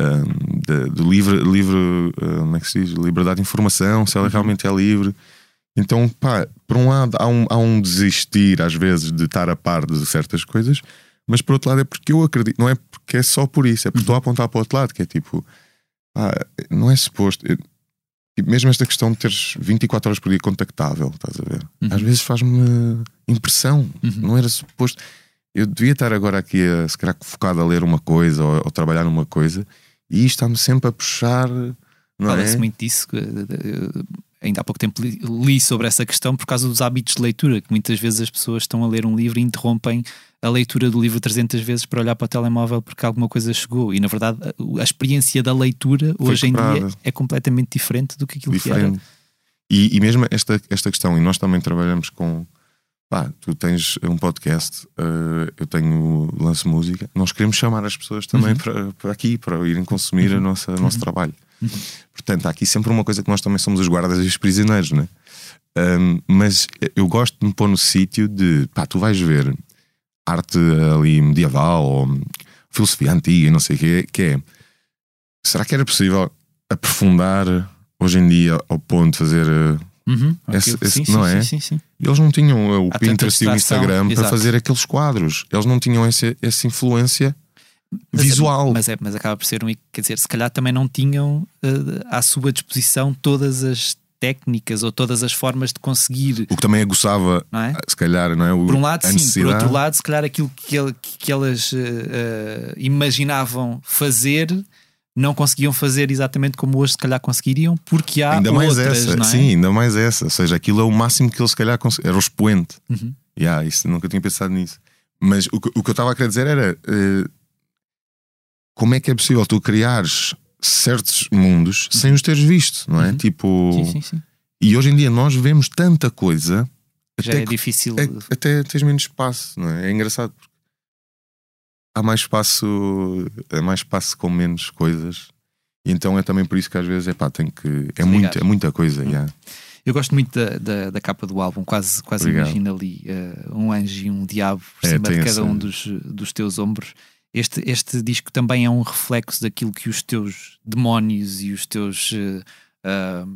um, de- do livre, livre uh, como é que se diz? liberdade de informação, se ela Uhum. realmente é livre. Então, pá, por um lado há um, há um desistir às vezes de estar a par de certas coisas, mas por outro lado é porque eu acredito, não é porque é só por isso, é porque estou a apontar para o outro lado, que é tipo, pá, não é suposto. eu- tipo, mesmo esta questão de teres 24 horas por dia contactável, estás a ver? Uhum. Às vezes faz-me impressão, Uhum. não era suposto. Eu devia estar agora aqui, a, se calhar, focado a ler uma coisa ou, ou trabalhar numa coisa, e isto está-me sempre a puxar, Fala-se é? muito disso. Ainda há pouco tempo li, sobre essa questão por causa dos hábitos de leitura, que muitas vezes as pessoas estão a ler um livro e interrompem a leitura do livro 300 vezes para olhar para o telemóvel porque alguma coisa chegou. E na verdade, a, experiência da leitura Foi hoje em dia é completamente diferente do que aquilo que era. diferente. E, e mesmo esta, esta questão, e nós também trabalhamos com. Pá, tu tens um podcast, eh, eu tenho lance música. Nós queremos chamar as pessoas também Uhum. para, para aqui, para irem consumir a nossa, o nosso trabalho. Portanto, há aqui sempre uma coisa que nós também somos os guardas e os prisioneiros, né? Um, mas eu gosto de me pôr no sítio de pá, tu vais ver arte ali medieval ou filosofia antiga e não sei o quê, que é será que era possível aprofundar hoje em dia ao ponto de fazer uh, Uhum, Esse- aquilo- esse sim, não sim, é? sim, sim, eles não tinham uh, o Há Pinterest e o Instagram para fazer aqueles quadros eles não tinham essa, essa influência Mas- visual Mas, é, mas acaba por ser um. Quer dizer, se calhar também não tinham eh, à sua disposição todas as técnicas ou todas as formas de conseguir. o que também aguçava Não é? se calhar não é o, Por um lado, sim, por outro lado, se calhar aquilo que, que elas eh, imaginavam fazer não conseguiam fazer exatamente como hoje, se calhar conseguiriam, porque há ainda mais outras, essa é? sim ainda mais essa ou seja aquilo é o máximo que eles se calhar cons- era o expoente Uhum. Yeah, isso nunca tinha pensado nisso. Mas o, que- o que eu estava a querer dizer era eh, como é que é possível tu criares certos mundos sem os teres visto, não é? Uhum. Tipo, Sim, sim, sim. e hoje em dia nós vemos tanta coisa Já até é que- difícil. é- até tens menos espaço, não é? É engraçado porque há mais espaço, é mais espaço com menos coisas. E então é também por isso que às vezes é pá, tem que. É, muito, é muita coisa, Uhum. yeah. Eu gosto muito da, da, da capa do álbum, quase, quase Obrigado. imagino ali eh, um anjo e um diabo por É, cima de cada essa- um dos, dos teus ombros. Este, este disco também é um reflexo daquilo que os teus demónios e os teus eh, ah,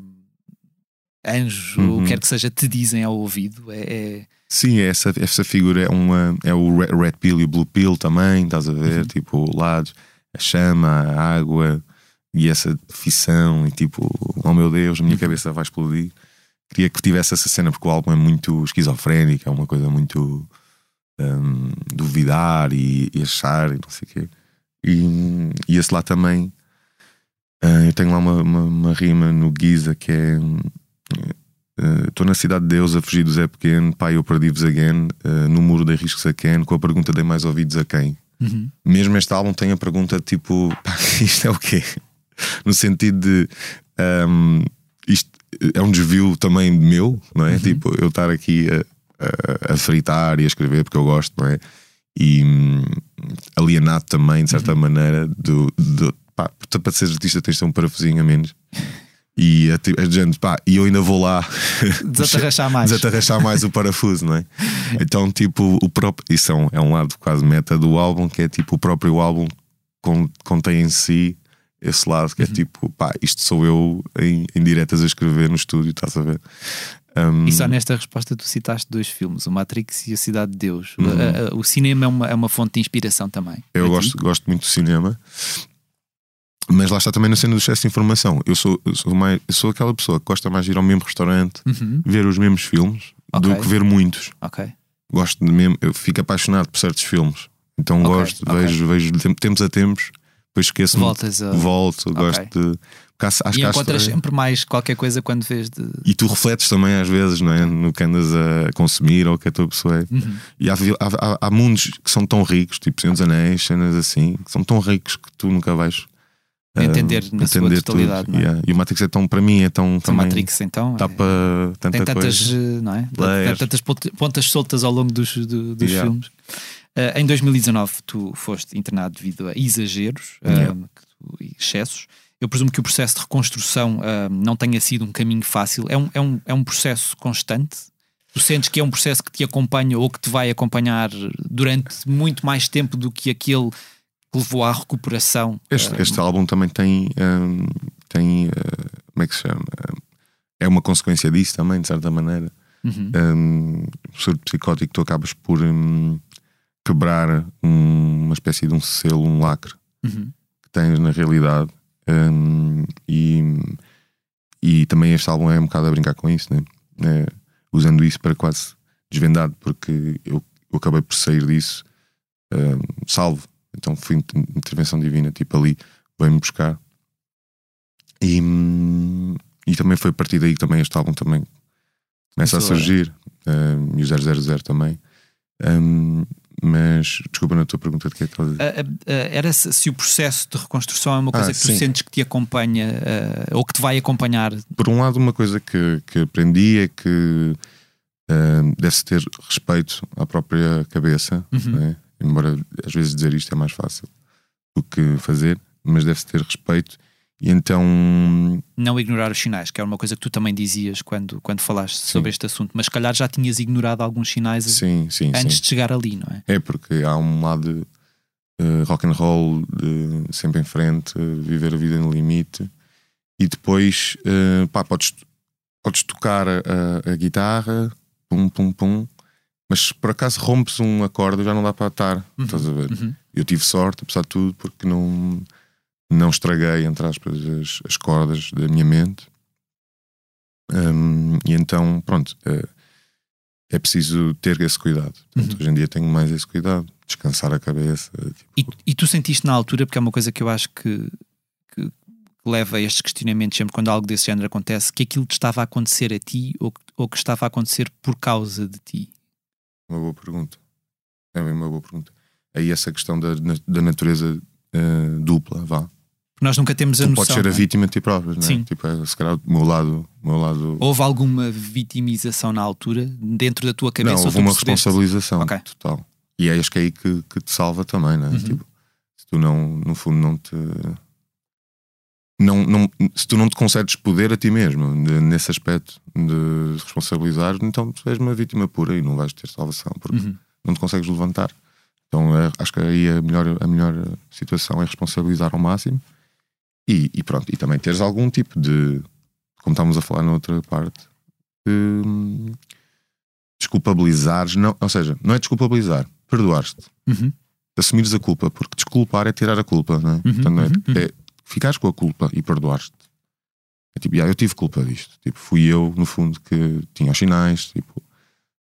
anjos, ou o Uhum. que quer que seja, te dizem ao ouvido. É, é- Sim, essa, essa figura é uma é o Red, red Pill e o Blue Pill também, estás a ver? Uhum. Tipo, lados, a chama, a água e essa fissão, e tipo, oh meu Deus, a Uhum. minha cabeça vai explodir. Queria que tivesse essa cena porque o álbum é muito esquizofrénico, é uma coisa muito hum, duvidar e, e achar e não sei o quê. E, e esse lá também. ah, eu tenho lá uma, uma, uma rima no Giza que é. Estou na cidade de Deus a fugir do Zé Pequeno, pai, eu perdi-vos again. Uh, no muro dei riscos a quem? Com a pergunta dei mais ouvidos a quem? Uhum. Mesmo este álbum tem a pergunta tipo: pá, isto é o quê? No sentido de um, isto é um desvio também meu, não é? Tipo, eu estar aqui a, a, a fritar e a escrever porque eu gosto, não é? E hum, alienado também, de certa maneira, do, do pá, para seres artista tens de ter um parafusinho a menos. E a, ti- a gente, pá, e eu ainda vou lá Desatarrachar mais. desatarrachar mais o parafuso, não é? Então, tipo, o próprio. Isso é um, é um lado quase meta do álbum, que é tipo o próprio álbum con- contém em si esse lado, que é Uhum. tipo, pá, isto sou eu em, em diretas a escrever no estúdio, estás a ver? Um, E só nesta resposta tu citaste dois filmes, o Matrix e a Cidade de Deus. Uhum. A- a- o cinema é uma, é uma fonte de inspiração também. Eu gosto, gosto muito do cinema, mas lá está também na cena do excesso de informação. Eu sou, eu sou, mais, eu sou aquela pessoa que gosta mais de ir ao mesmo restaurante, Uhum. ver os mesmos filmes, do Ok. que ver muitos. Ok. gosto de mesmo, eu fico apaixonado por certos filmes. Então Ok, gosto, vejo, vejo tempos a tempos, depois esqueço Voltas a. volto, gosto de. há- acho e encontras sempre mais qualquer coisa quando vês de. E tu refletes também às vezes, não é? No que andas a consumir ou o que a tua pessoa é. Uhum. E há, há- há mundos que são tão ricos, tipo Senhor dos Anéis, cenas assim, que são tão ricos que tu nunca vais Entender na sua totalidade, não é? Yeah. E o Matrix é tão, para mim, é tão. O também, Matrix, então. Dá é- para tanta tem tantas, coisa. eh, não é? Tem tantas pontas soltas ao longo dos, do- dos Yeah. filmes. Eh, em 2019, tu foste internado devido a exageros, Yeah. que tu- e excessos. eu presumo que o processo de reconstrução uh, não tenha sido um caminho fácil. É um, é, um, é um processo constante? Tu sentes que é um processo que te acompanha ou que te vai acompanhar durante muito mais tempo do que aquele que levou à recuperação? Este, este álbum também tem. Um, tem uh, como é que se chama? É uma consequência disso também, de certa maneira. Uhum. Um, sobre psicótico, tu acabas por um, quebrar um, uma espécie de um selo, um lacre Uhum. que tens na realidade. Um, e, e também este álbum é um bocado a brincar com isso, né? É, usando isso para quase desvendar, porque eu, eu acabei por sair disso um, salvo. Então foi inter- intervenção divina, tipo ali, veio-me buscar. E, hum, e também foi a partir daí que também este álbum também começa a a- surgir. um, e o 000 também. Um, mas desculpa na tua pergunta de que é que estás a dizer. Ah, era se, se o processo de reconstrução é uma coisa Ah, que tu sim. sentes que te acompanha ah, ou que te vai acompanhar. por um lado, uma coisa que, que aprendi é que hum, deve-se ter respeito à própria cabeça, Uhum. né? Embora às vezes dizer isto é mais fácil do que fazer, mas deve-se ter respeito. E então, Não ignorar os sinais, que é uma coisa que tu também dizias quando, quando falaste sobre este assunto, mas se calhar já tinhas ignorado alguns sinais sim, sim, antes sim. de chegar ali, não é? É porque há um lado de rock and roll de sempre em frente, viver a vida no limite, e depois eh, pá, podes, podes tocar a- a guitarra, pum, pum, pum, mas se por acaso rompes um acorde já não dá para estar, estás a ver? Uhum. Eu tive sorte, apesar de tudo, porque não, não estraguei, entre aspas, as, as cordas da minha mente. Hum, e então, pronto, é, é preciso ter esse cuidado. Portanto, Uhum. Hoje em dia tenho mais esse cuidado, descansar a cabeça. tipo, E, e tu sentiste na altura, porque é uma coisa que eu acho que, que leva a estes questionamentos sempre quando algo desse género acontece, que aquilo te estava a acontecer a ti ou, ou que estava a acontecer por causa de ti. Uma boa pergunta. É uma boa pergunta. Aí essa questão da, da natureza eh, dupla, vá. Nós nunca temos a Tu noção. podes ser a é? vítima de ti próprio, não é? Sim. Tipo, é, se calhar o meu lado. O meu lado Houve alguma vitimização na altura dentro da tua cabeça? não, ou houve uma responsabilização Ok. total. E é acho que é aí que, que te salva também, não é? Uhum. Tipo, se tu não, no fundo, não te. Não, não, se tu não te concedes poder a ti mesmo nesse aspecto de responsabilizar, então tu és uma vítima pura e não vais ter salvação porque Uhum. não te consegues levantar. Então é, acho que aí a melhor, a melhor situação é responsabilizar ao máximo e, e pronto, e também teres algum tipo de, como estávamos a falar na outra parte, de hum, desculpabilizares, não, ou seja, não é desculpabilizar, perdoar-te, Uhum. assumires a culpa, porque desculpar é tirar a culpa, não é? Portanto, não é, uhum, é ficares com a culpa e perdoares-te. É tipo, "Ya, eu tive culpa disto. Tipo, fui eu, no fundo, que tinha os sinais, tipo,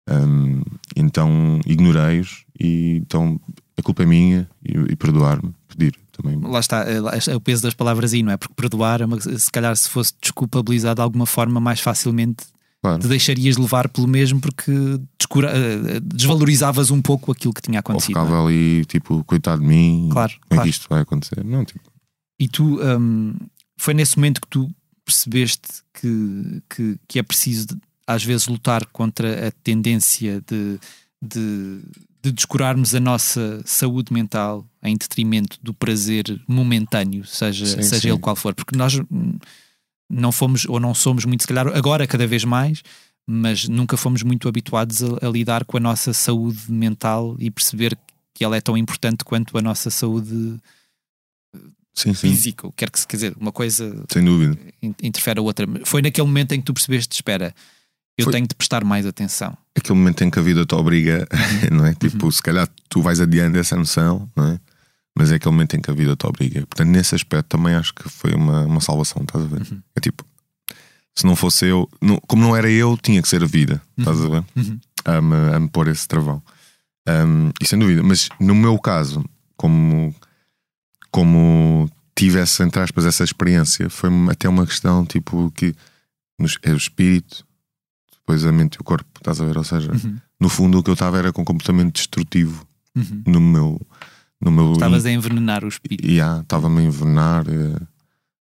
hum, então ignorei-os e então a culpa é minha e, e perdoar-me, pedir também. Lá está, é, lá- é o peso das palavras aí, não é? Porque perdoar, é se calhar se fosse desculpabilizado de alguma forma, mais facilmente Claro. te deixarias levar pelo mesmo porque descura- eh, desvalorizavas um pouco aquilo que tinha Ou acontecido. é? ficava ali, tipo, coitado de mim, Claro, como é claro. que isto vai acontecer? Não, tipo, E tu, hum, foi nesse momento que tu percebeste que, que, que é preciso, às vezes, lutar contra a tendência de, de, de descurarmos a nossa saúde mental em detrimento do prazer momentâneo, seja, Sim, seja sim. ele qual for. Porque nós hum, não fomos, ou não somos muito, se calhar, agora cada vez mais, mas nunca fomos muito habituados a, a lidar com a nossa saúde mental e perceber que ela é tão importante quanto a nossa saúde sim, quer que se quer dizer, uma coisa sem dúvida. in- interfere a outra. Foi naquele momento em que tu percebeste, espera, eu Foi. tenho de prestar mais atenção. Aquele momento em que a vida te obriga, não é? Tipo, Uhum. se calhar tu vais adiante dessa noção, não é? Mas é aquele momento em que a vida te obriga. Portanto, nesse aspecto também acho que foi uma, uma salvação, estás a ver? Uhum. É tipo, se não fosse eu, não- como não era eu, tinha que ser a vida, estás a ver? Uhum. A, me, a me pôr esse travão. Um, e sem dúvida, mas no meu caso, como, como tive essa, entre aspas, essa experiência, foi até uma questão tipo que nos- é o espírito, depois a mente e o corpo, estás a ver? Ou seja, Uhum. no fundo o que eu estava era com comportamento destrutivo Uhum. no meu. No meu Estavas a envenenar o espírito. e ah, estava-me a envenenar, eh,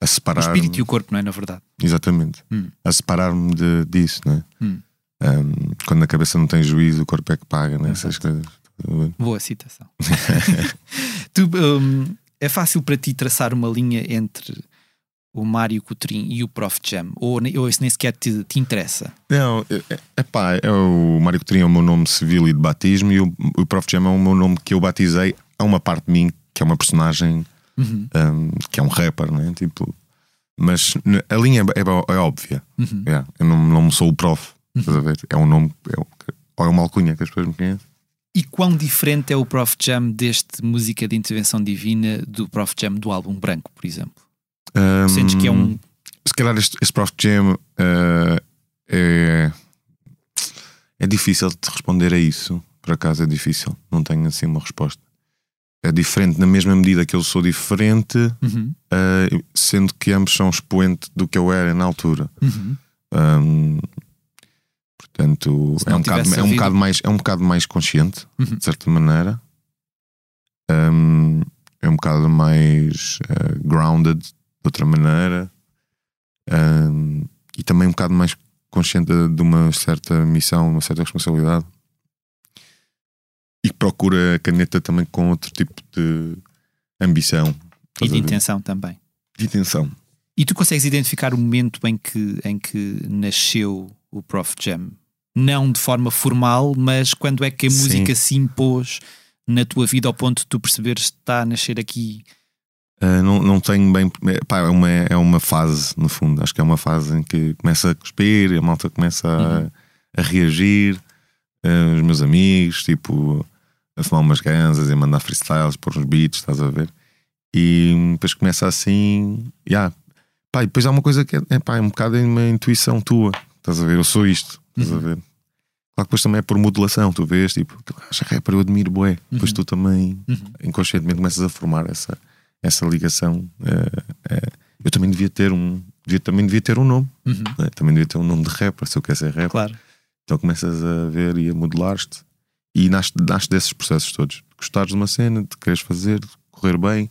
a O separar. espírito e o corpo, não é? Na verdade. Exatamente. Hum. A separar-me disso, não é? Um, quando a cabeça não tem juízo, o corpo é que paga, né? Essas coisas. Boa citação. tu, hum, é fácil para ti traçar uma linha entre o Mário Coutrin e o Prof Jam? Ou, ou isso nem sequer te, te interessa? Não, é, é pá, é o Mário Coutrinho é o meu nome civil e de batismo e o, o Prof Jam é o meu nome que eu batizei a uma parte de mim que é uma personagem Uhum. um, que é um rapper, né? Tipo, mas a linha é, é- é óbvia. Uhum. Yeah, eu não, não sou o prof, estás a ver? É um nome, é, ou é uma alcunha que as pessoas me conhecem. E quão diferente é o Prof Jam deste Música de Intervenção Divina do Prof Jam do álbum Branco, por exemplo? Um, Sentes que é um. Se calhar este, este Prof Jam uh, é. É difícil de responder a isso. Por acaso é difícil. Não tenho assim uma resposta. É diferente na mesma medida que eu sou diferente, Uhum, uh, sendo que ambos são expoente do que eu era na altura. uhum. Um, portanto, é não um, bocado, é, um bocado mais, é um bocado mais consciente, Uhum. de certa maneira. Um, é um bocado mais uh, grounded, de outra maneira. Um, e também um bocado mais consciente de, de uma certa missão, uma certa responsabilidade. E procura a caneta também com outro tipo de ambição. E de intenção também. De intenção. E tu consegues identificar o momento em que, em que nasceu o Prof Jam? Não de forma formal, mas quando é que a Sim. música se impôs na tua vida ao ponto de tu perceberes que está a nascer aqui? Uh, não, não tenho bem. é, Pá, é, uma, é uma fase, no fundo. Acho que é uma fase em que começa a cuspir, a malta começa a, Uhum. a reagir. uh, os meus amigos, tipo, a fumar umas ganzas e a mandar freestyles por uns beats, estás a ver? E depois começa assim. Yeah. Pá, e depois há uma coisa que é, é, pá, é um bocado uma intuição tua, estás a ver? Eu sou isto, estás a ver? Claro que depois também é por modulação, tu vês, tipo, é rapper, eu admiro, bué. Depois Uhum. tu também Uhum. inconscientemente começas a formar essa, essa ligação. eh, eh, eu também devia ter um. Devia, também devia ter um nome. Uhum, né? Também devia ter um nome de rapper, se eu quer ser rapper. Claro. Então começas a ver e a modelar-te. E nasce, nasce desses processos todos. Gostares de uma cena, de quereres fazer, de correr bem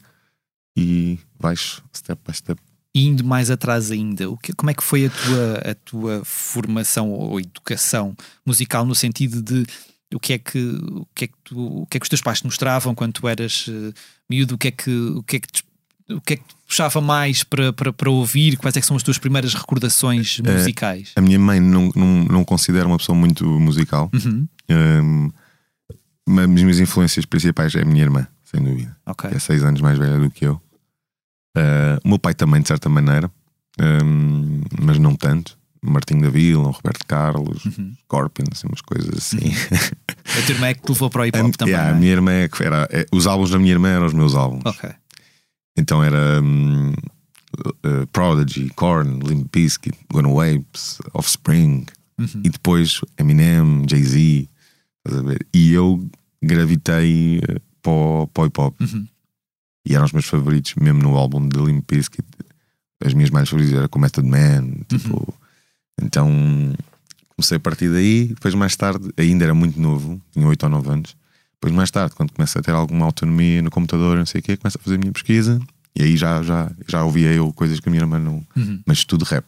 e vais step by step. Indo mais atrás ainda, o que, como é que foi a tua, a tua formação ou educação musical no sentido de o que é que, o que, é que, tu, o que é que os teus pais te mostravam quando tu eras eh, miúdo, o que é que, o que é que te, o que é que te puxava mais para, para, para ouvir, quais é são as tuas primeiras recordações Eh, musicais? A minha mãe não, não, não considera uma pessoa muito musical. Uhum, Hum, mas as minhas influências principais é a minha irmã, sem dúvida. ok. que é seis anos mais velha do que eu. Uh, o meu pai também, de certa maneira, um, mas não tanto. Martinho da Vila, um Roberto Carlos, Uhum. Scorpion, assim, umas coisas assim. A tua irmã é que te levou para o hip A- hop também. yeah, não a é? minha irmã é que era. é, os álbuns da minha irmã eram os meus álbuns. Ok. Então era hum, uh, Prodigy, Korn, Limp Bizkit, Gonna Waves, Offspring Uhum. e depois Eminem, Jay-Z. E eu gravitei uh, para o, para o hip hop. Uhum. E eram os meus favoritos, mesmo no álbum de Limp Bizkit. As minhas mais favoritas eram com Method Man. Tipo, Então comecei a partir daí. Depois, mais tarde, ainda era muito novo, tinha 8 ou 9 anos. Depois, mais tarde, quando começo a ter alguma autonomia no computador, não sei o quê, começo a fazer a minha pesquisa. E aí já, já, já ouvia eu coisas que a minha irmã não. Uhum. Mas tudo rap.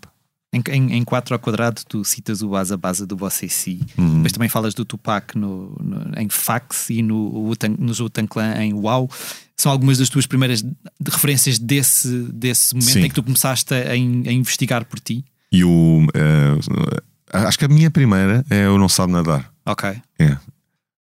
Em, em, em 4 ao quadrado, tu citas o Baza Baza do Bossa Si, Uhum. mas também falas do Tupac no, no- em Fax e no, nos Wu-Tang Clan em Wow. São algumas das tuas primeiras de- referências desse, desse momento Sim. em que tu começaste a, a investigar por ti. E o. eh, acho que a minha primeira é o Não Sabe Nadar. Ok. É.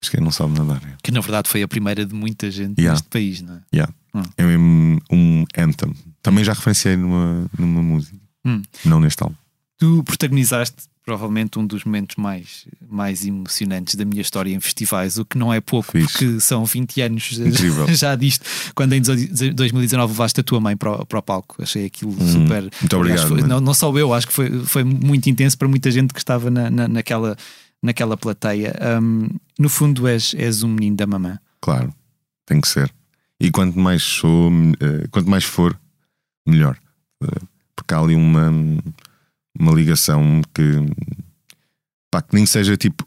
Acho que é Não Sabe Nadar. É. Que na verdade foi a primeira de muita gente Yeah. neste país, não é? Yeah. Hum. É mesmo um anthem. Também já referenciei numa, numa música. Hum. Não neste álbum. Tu protagonizaste provavelmente um dos momentos mais, mais emocionantes da minha história em festivais, o que não é pouco, Fixe. porque são 20 anos Incrível. já disto. Quando em 2019 levaste a tua mãe para o, para o palco, achei aquilo super. Hum, muito obrigado, foi- não, não só eu, acho que foi, foi muito intenso para muita gente que estava na, na- naquela, naquela plateia. Hum, no fundo, és, és um menino da mamã. Claro, tem que ser. E quanto mais sou, eh, quanto mais for, melhor. Porque há ali uma, uma ligação que, pá, que nem seja tipo.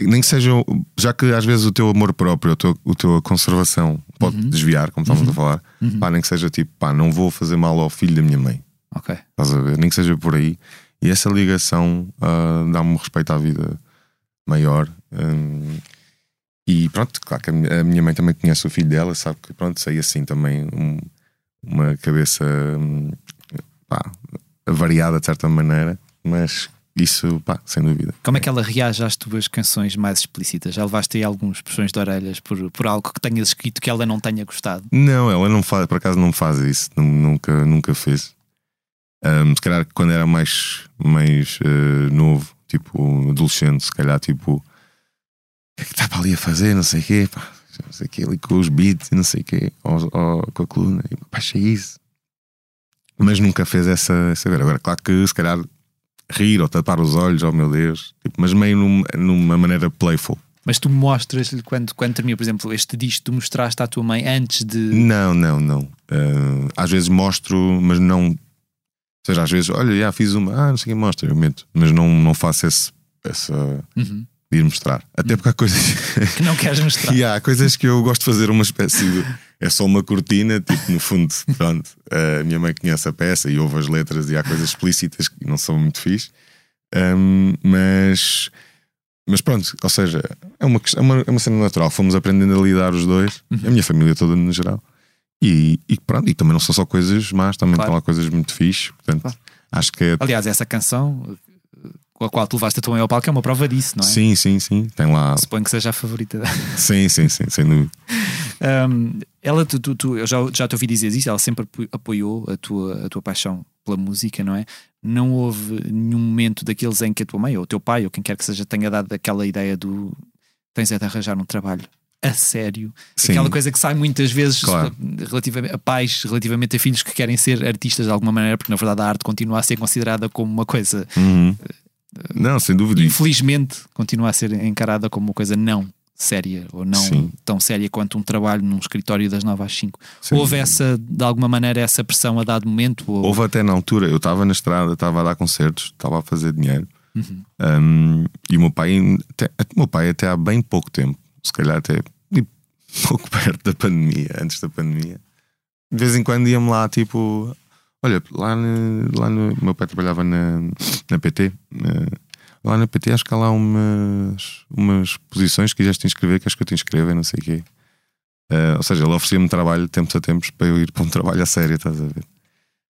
Nem que seja, já que às vezes o teu amor próprio, a tua, a tua conservação pode Uhum. desviar, como estávamos Uhum. a falar, Uhum. pá, nem que seja tipo, pá, não vou fazer mal ao filho da minha mãe, Ok. estás a ver? Nem que seja por aí. E essa ligação ah, dá-me um respeito à vida maior. hum, e pronto, claro que a minha, a minha mãe também conhece o filho dela, sabe que pronto, sei assim também um, uma cabeça hum, pá, variada de certa maneira, mas isso, pá, sem dúvida. Como é que ela reage às tuas canções mais explícitas? Já levaste aí alguns puxões de orelhas por, por algo que tenhas escrito que ela não tenha gostado? Não, ela não faz, por acaso não faz isso, nunca, nunca fez. Um, se calhar quando era mais, mais uh, novo, tipo adolescente, se calhar tipo o que é que está para ali a fazer, não sei o quê, pá, não sei o quê, ali com os beats e não sei o quê, ou, ou, com a coluna, e baixa isso. Mas nunca fez essa, essa. Agora, claro que se calhar rir ou tapar os olhos, oh meu Deus, tipo, mas meio num, numa maneira playful. Mas tu mostras-lhe quando, quando termina, por exemplo, este disco, tu mostraste à tua mãe antes de. Não, não, não. Uh, às vezes mostro, mas não ou seja, às vezes, olha, já fiz uma, ah, não sei quem mostra, eu meto, mas não, não faço esse, essa. Uhum. De ir mostrar. Até porque há coisas que não queres mostrar. e há coisas que eu gosto de fazer uma espécie de. É só uma cortina, tipo, no fundo, pronto. A minha mãe conhece a peça e ouve as letras e há coisas explícitas que não são muito fixe. Um, mas. Mas pronto, ou seja, é uma, é uma, é uma cena natural. Fomos aprendendo a lidar os dois, uhum. a minha família toda no geral. E, e pronto, e também não são só coisas más, também claro. estão lá coisas muito fixes. Portanto, claro. acho que é... Aliás, essa canção com a qual tu levaste a tua mãe ao palco é uma prova disso, não é? Sim, sim, sim. Tem lá. Suponho que seja a favorita. sim, sim, sim, sem dúvida. um, ela, tu, tu, tu, eu já, já te ouvi dizer isso, ela sempre apoiou a tua, a tua paixão pela música, não é? Não houve nenhum momento daqueles em que a tua mãe ou o teu pai ou quem quer que seja tenha dado aquela ideia do tens é de arranjar um trabalho a sério. Sim. Aquela coisa que sai muitas vezes claro. relativamente a pais, relativamente a filhos que querem ser artistas de alguma maneira, porque na verdade a arte continua a ser considerada como uma coisa. Uhum. Não, sem dúvida. Infelizmente, continua a ser encarada como uma coisa não séria ou não Sim. tão séria quanto um trabalho num escritório das 9 às 5. Houve essa, de alguma maneira, essa pressão a dado momento? Ou... Houve até na altura, eu estava na estrada, estava a dar concertos, estava a fazer dinheiro. Uhum. Um, e o meu pai, até, meu pai, até há bem pouco tempo, se calhar até pouco perto da pandemia, antes da pandemia, de vez em quando ia-me lá, tipo, olha, lá no, lá no meu pai trabalhava na, na PT. lá na PT acho que há lá umas, umas posições que quiseste inscrever, que acho que eu te inscrevo, não sei o quê. Uh, ou seja, ele oferecia-me trabalho tempos a tempos para eu ir para um trabalho a sério, estás a ver?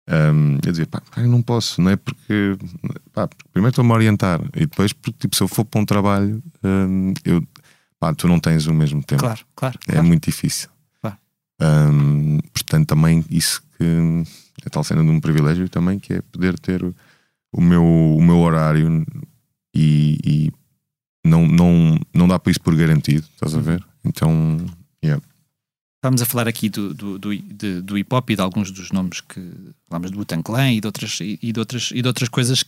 Um, eu dizia, pá, eu não posso, não é porque, pá, primeiro estou-me a orientar e depois, porque tipo, se eu for para um trabalho, um, eu pá, tu não tens o mesmo tempo. Claro, claro. É claro. muito difícil. Claro. Um, portanto, também isso que é tal cena de um privilégio também, que é poder ter o, meu, o meu horário e, e, não, não, não dá para isso por garantido, estás a ver? Então, yeah. Estamos a falar aqui do, do, do, de, do hip hop e de alguns dos nomes que falamos do Butan Clan e de outras, e de outras, e de outras coisas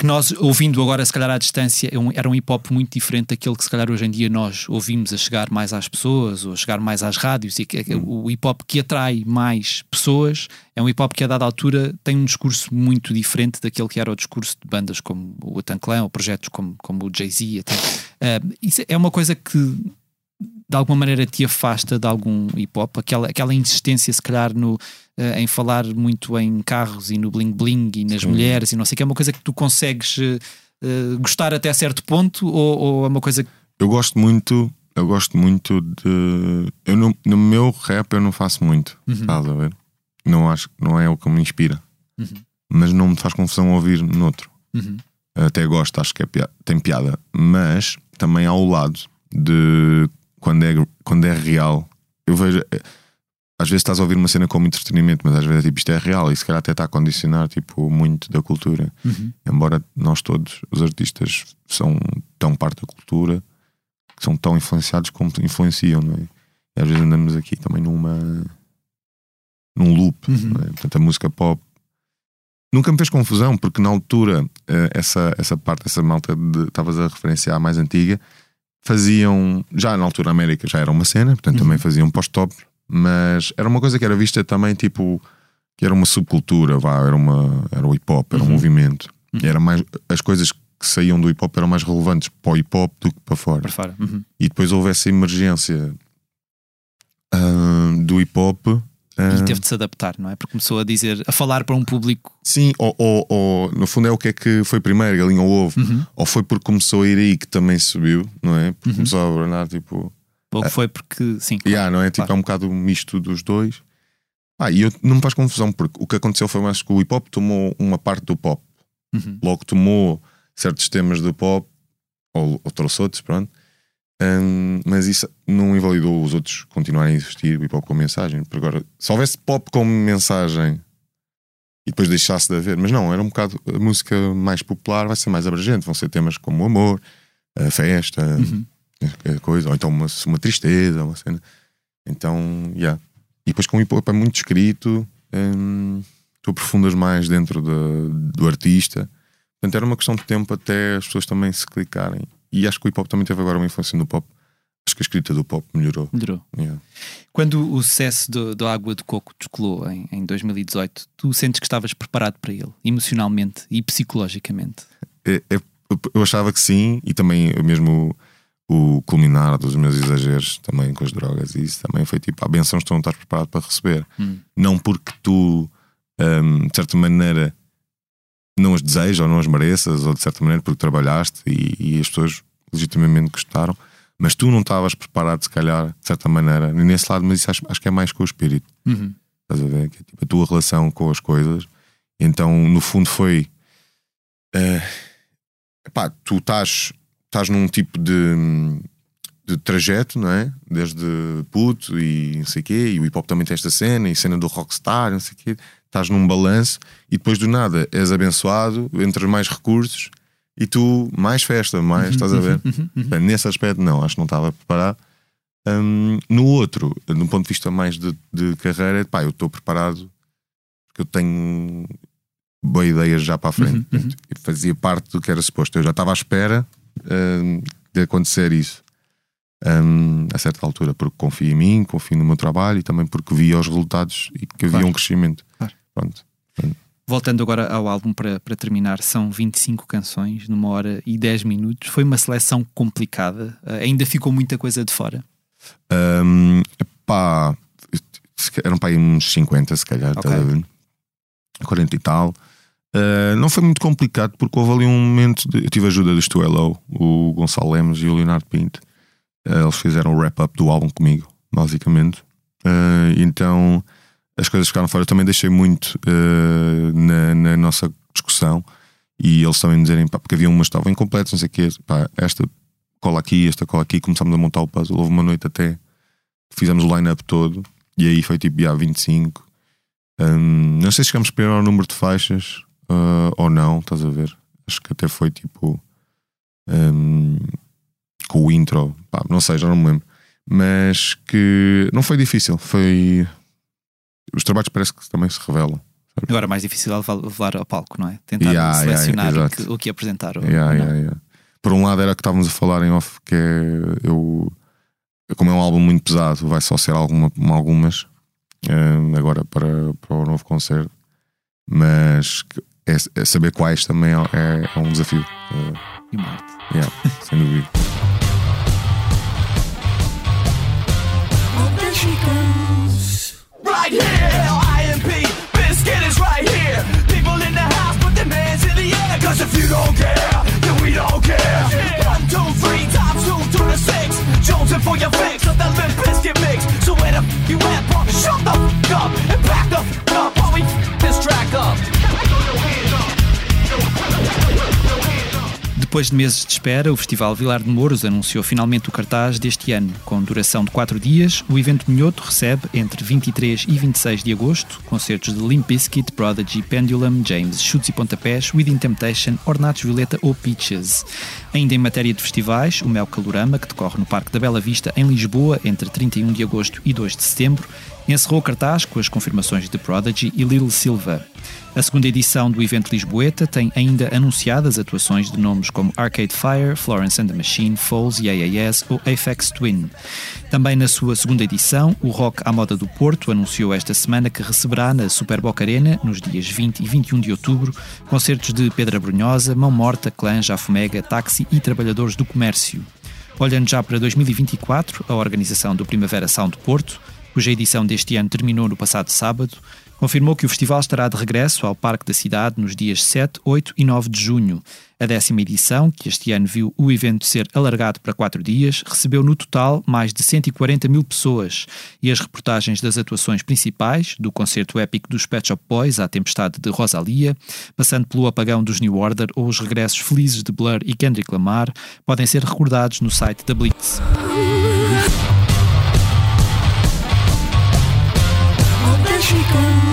que nós, ouvindo agora, se calhar à distância, é era um hip hop muito diferente daquele que se calhar hoje em dia nós ouvimos a chegar mais às pessoas ou a chegar mais às rádios. E que, hum. o hip hop que atrai mais pessoas é um hip hop que a dada altura tem um discurso muito diferente daquele que era o discurso de bandas como o Tan Clan ou projetos como, como o Jay-Z. Uh, isso é uma coisa que de alguma maneira te afasta de algum hip hop, aquela, aquela insistência, se calhar, no, uh, em falar muito em carros e no bling bling e nas Sim. mulheres e não sei que é uma coisa que tu consegues uh, gostar até certo ponto ou, ou, é uma coisa que... Eu gosto muito, eu gosto muito de. Eu no, no meu rap eu não faço muito, uhum. estás a ver? Não acho não é o que me inspira. Uhum. Mas não me faz confusão ouvir noutro. Uhum. Até gosto, acho que é tem piada. Mas também há o lado de quando é, quando é real. Eu vejo às vezes estás a ouvir uma cena como entretenimento, mas às vezes é tipo, isto é real e se calhar até está a condicionar tipo, muito da cultura. Uhum. Embora nós todos, os artistas, são tão parte da cultura, que são tão influenciados como influenciam, não é? E às vezes andamos aqui também numa num loop. Uhum. É? Portanto, a música pop nunca me fez confusão, porque na altura, eh, essa, essa parte, essa malta estavas a referenciar mais antiga, faziam, já na altura a América já era uma cena, portanto uhum. também faziam post-top mas era uma coisa que era vista também tipo que era uma subcultura, vá, era, uma, era o hip hop, era uhum. um movimento. Uhum. Era mais, as coisas que saíam do hip hop eram mais relevantes para o hip hop do que para fora. Para fora. Uhum. E depois houve essa emergência uh, do hip hop. Uh, e teve de se adaptar, não é? Porque começou a dizer, a falar para um público. Sim, ou, ou, ou no fundo é o que é que foi primeiro, galinha ou ovo. Uhum. Ou foi porque começou a ir aí que também subiu, não é? Porque uhum. começou a abranar tipo ou foi porque, sim. Claro, yeah, não é? Tipo, claro. é um bocado um misto dos dois. Ah, e eu, não me faz confusão, porque o que aconteceu foi mais que o hip hop tomou uma parte do pop. Uhum. Logo tomou certos temas do pop, ou, ou trouxe outros, pronto. Hum, mas isso não invalidou os outros continuarem a existir o hip hop com mensagem. Porque agora, se houvesse pop como mensagem e depois deixasse de haver, mas não, era um bocado a música mais popular, vai ser mais abrangente, vão ser temas como o amor, a festa, Uhum. a coisa, ou então uma, uma tristeza, uma cena. Então, yeah. E depois com o hip hop é muito escrito, hum, tu aprofundas mais dentro da- do artista. Portanto, era uma questão de tempo até as pessoas também se clicarem. E acho que o hip hop também teve agora uma influência no pop. Acho que a escrita do pop melhorou. Melhorou. Yeah. Quando o sucesso do- da Água de Coco descolou em, em 2018, tu sentes que estavas preparado para ele, emocionalmente e psicologicamente? É- é- eu achava que sim, e também mesmo o, o culminar dos meus exageros também com as drogas, e isso também foi tipo: há bençãos que tu não estás preparado para receber. Hum. Não porque tu, hum, de certa maneira, não as desejas ou não as mereças, ou de certa maneira porque trabalhaste e, e as pessoas legitimamente gostaram, mas tu não estavas preparado, se calhar, de certa maneira, nesse lado, mas isso acho, acho que é mais com o espírito. Uhum. Estás a ver? Que é tipo a tua relação com as coisas. Então, no fundo, foi. epá, tu estás, estás num tipo de, de trajeto, não é? Desde puto e não sei o quê, e o hip hop também tem esta cena, e cena do rockstar, não sei o quê. Estás num balanço e depois do nada és abençoado, entras mais recursos e tu mais festa, mais, estás a ver? Uhum. Uhum. Portanto, Nesse aspecto, não, acho que não estava preparado. Hum, no outro, no ponto de vista mais de, de carreira, pá, eu estou preparado porque eu tenho boas ideias já para a frente. Uhum, Portanto, eu fazia parte do que era suposto. Eu já estava à espera hum, de acontecer isso hum, a certa altura, porque confio em mim, confio no meu trabalho e também porque via os resultados e que havia Claro. um crescimento. Pronto. Voltando agora ao álbum para, para terminar, são 25 canções numa hora e 10 minutos. Foi uma seleção complicada, Uh, ainda ficou muita coisa de fora. Hum, pá, eram para aí uns 50, se calhar, Ok. estás a ver? 40 e tal. Uh, não foi muito complicado porque houve ali um momento. De, eu tive a ajuda do Stu Hello, o Gonçalo Lemos e o Leonardo Pinto. Uh, eles fizeram o wrap-up do álbum comigo, basicamente. Uh, então as coisas ficaram fora. Eu também deixei muito uh, na, na nossa discussão e eles também dizerem, pá, porque havia umas que estavam incompletas, não sei o quê, pá, esta cola aqui, esta cola aqui, começámos a montar o puzzle. Houve uma noite até, fizemos o line-up todo e aí foi tipo, já 25. Hum, não sei se chegamos primeiro ao número de faixas ah, ou não, estás a ver? Acho que até foi tipo hum, com o intro, pá, não sei, já não me lembro. Mas que não foi difícil, foi. Os trabalhos parece que também se revelam. Agora, mais difícil é levar, ao palco, não é? Tentar Yeah, yeah, selecionar o, exato. que, o que apresentar. ou- Yeah, yeah, yeah. Por um lado era que estávamos a falar em off que é eu como é um álbum muito pesado, vai só ser alguma, algumas hum, agora para, para o novo concerto, mas é, é saber quais também é, é um desafio. Uh, E Marte. yeah, sem dúvida. Right here, IMP, Biscuit is right here. People in the house, put their hands in the air. Cause if you don't care, then we don't care. One, two, three, times two to the six. Jonesing for your fix of that Limp Biscuit mix. So where the f you at, punk? Shut the f up and back the f up while we f this track up. Depois de meses de espera, o Festival Vilar de Mouros anunciou finalmente o cartaz deste ano. Com duração de 4 dias, o evento Minhoto recebe, entre 23 e 26 de agosto, concertos de Limp Bizkit, Prodigy, Pendulum, James, Chutes e Pontapés, Within Temptation, Ornatos Violeta ou Peaches. Ainda em matéria de festivais, o Mel Calorama, que decorre no Parque da Bela Vista, em Lisboa, entre 31 de agosto e 2 de setembro, encerrou o cartaz com as confirmações de Prodigy e Lil Silva. A segunda edição do evento Lisboeta tem ainda anunciadas atuações de nomes como Arcade Fire, Florence and the Machine, Foles, AAS ou Aphex Twin. Também na sua segunda edição, o Rock à Moda do Porto anunciou esta semana que receberá na Superboc Arena, nos dias 20 e 21 de outubro, concertos de Pedra Brunhosa, Mão Morta, Clã, Jafomega, Táxi e Trabalhadores do Comércio. Olhando já para 2024, a organização do Primavera Sound Porto, cuja edição deste ano terminou no passado sábado, confirmou que o festival estará de regresso ao Parque da Cidade nos dias 7, 8 e 9 de junho. A décima edição, que este ano viu o evento ser alargado para quatro dias, recebeu no total mais de 140 mil pessoas e as reportagens das atuações principais, do concerto épico dos Pet Shop Boys à tempestade de Rosalia, passando pelo apagão dos New Order ou os regressos felizes de Blur e Kendrick Lamar, podem ser recordados no site da Blitz. Oh, there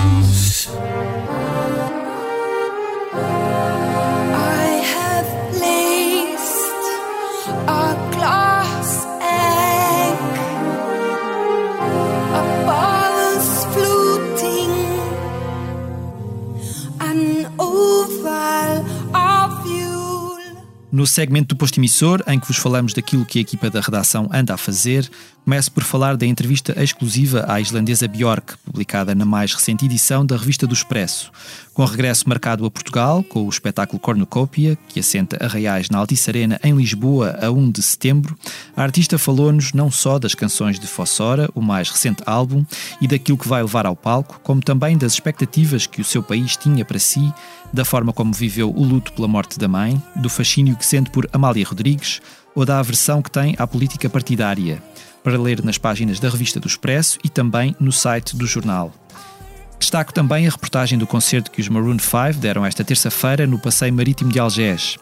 No segmento do posto emissor, em que vos falamos daquilo que a equipa da redação anda a fazer, começo por falar da entrevista exclusiva à islandesa Björk, publicada na mais recente edição da Revista do Expresso. Com regresso marcado a Portugal, com o espetáculo Cornucópia, que assenta Arraiais na Altice Arena em Lisboa a 1 de setembro, a artista falou-nos não só das canções de Fossora, o mais recente álbum, e daquilo que vai levar ao palco, como também das expectativas que o seu país tinha para si, da forma como viveu o luto pela morte da mãe, do fascínio que sente por Amália Rodrigues ou da aversão que tem à política partidária, para ler nas páginas da revista do Expresso e também no site do jornal. Destaco também a reportagem do concerto que os Maroon 5 deram esta terça-feira no Passeio Marítimo de Algés.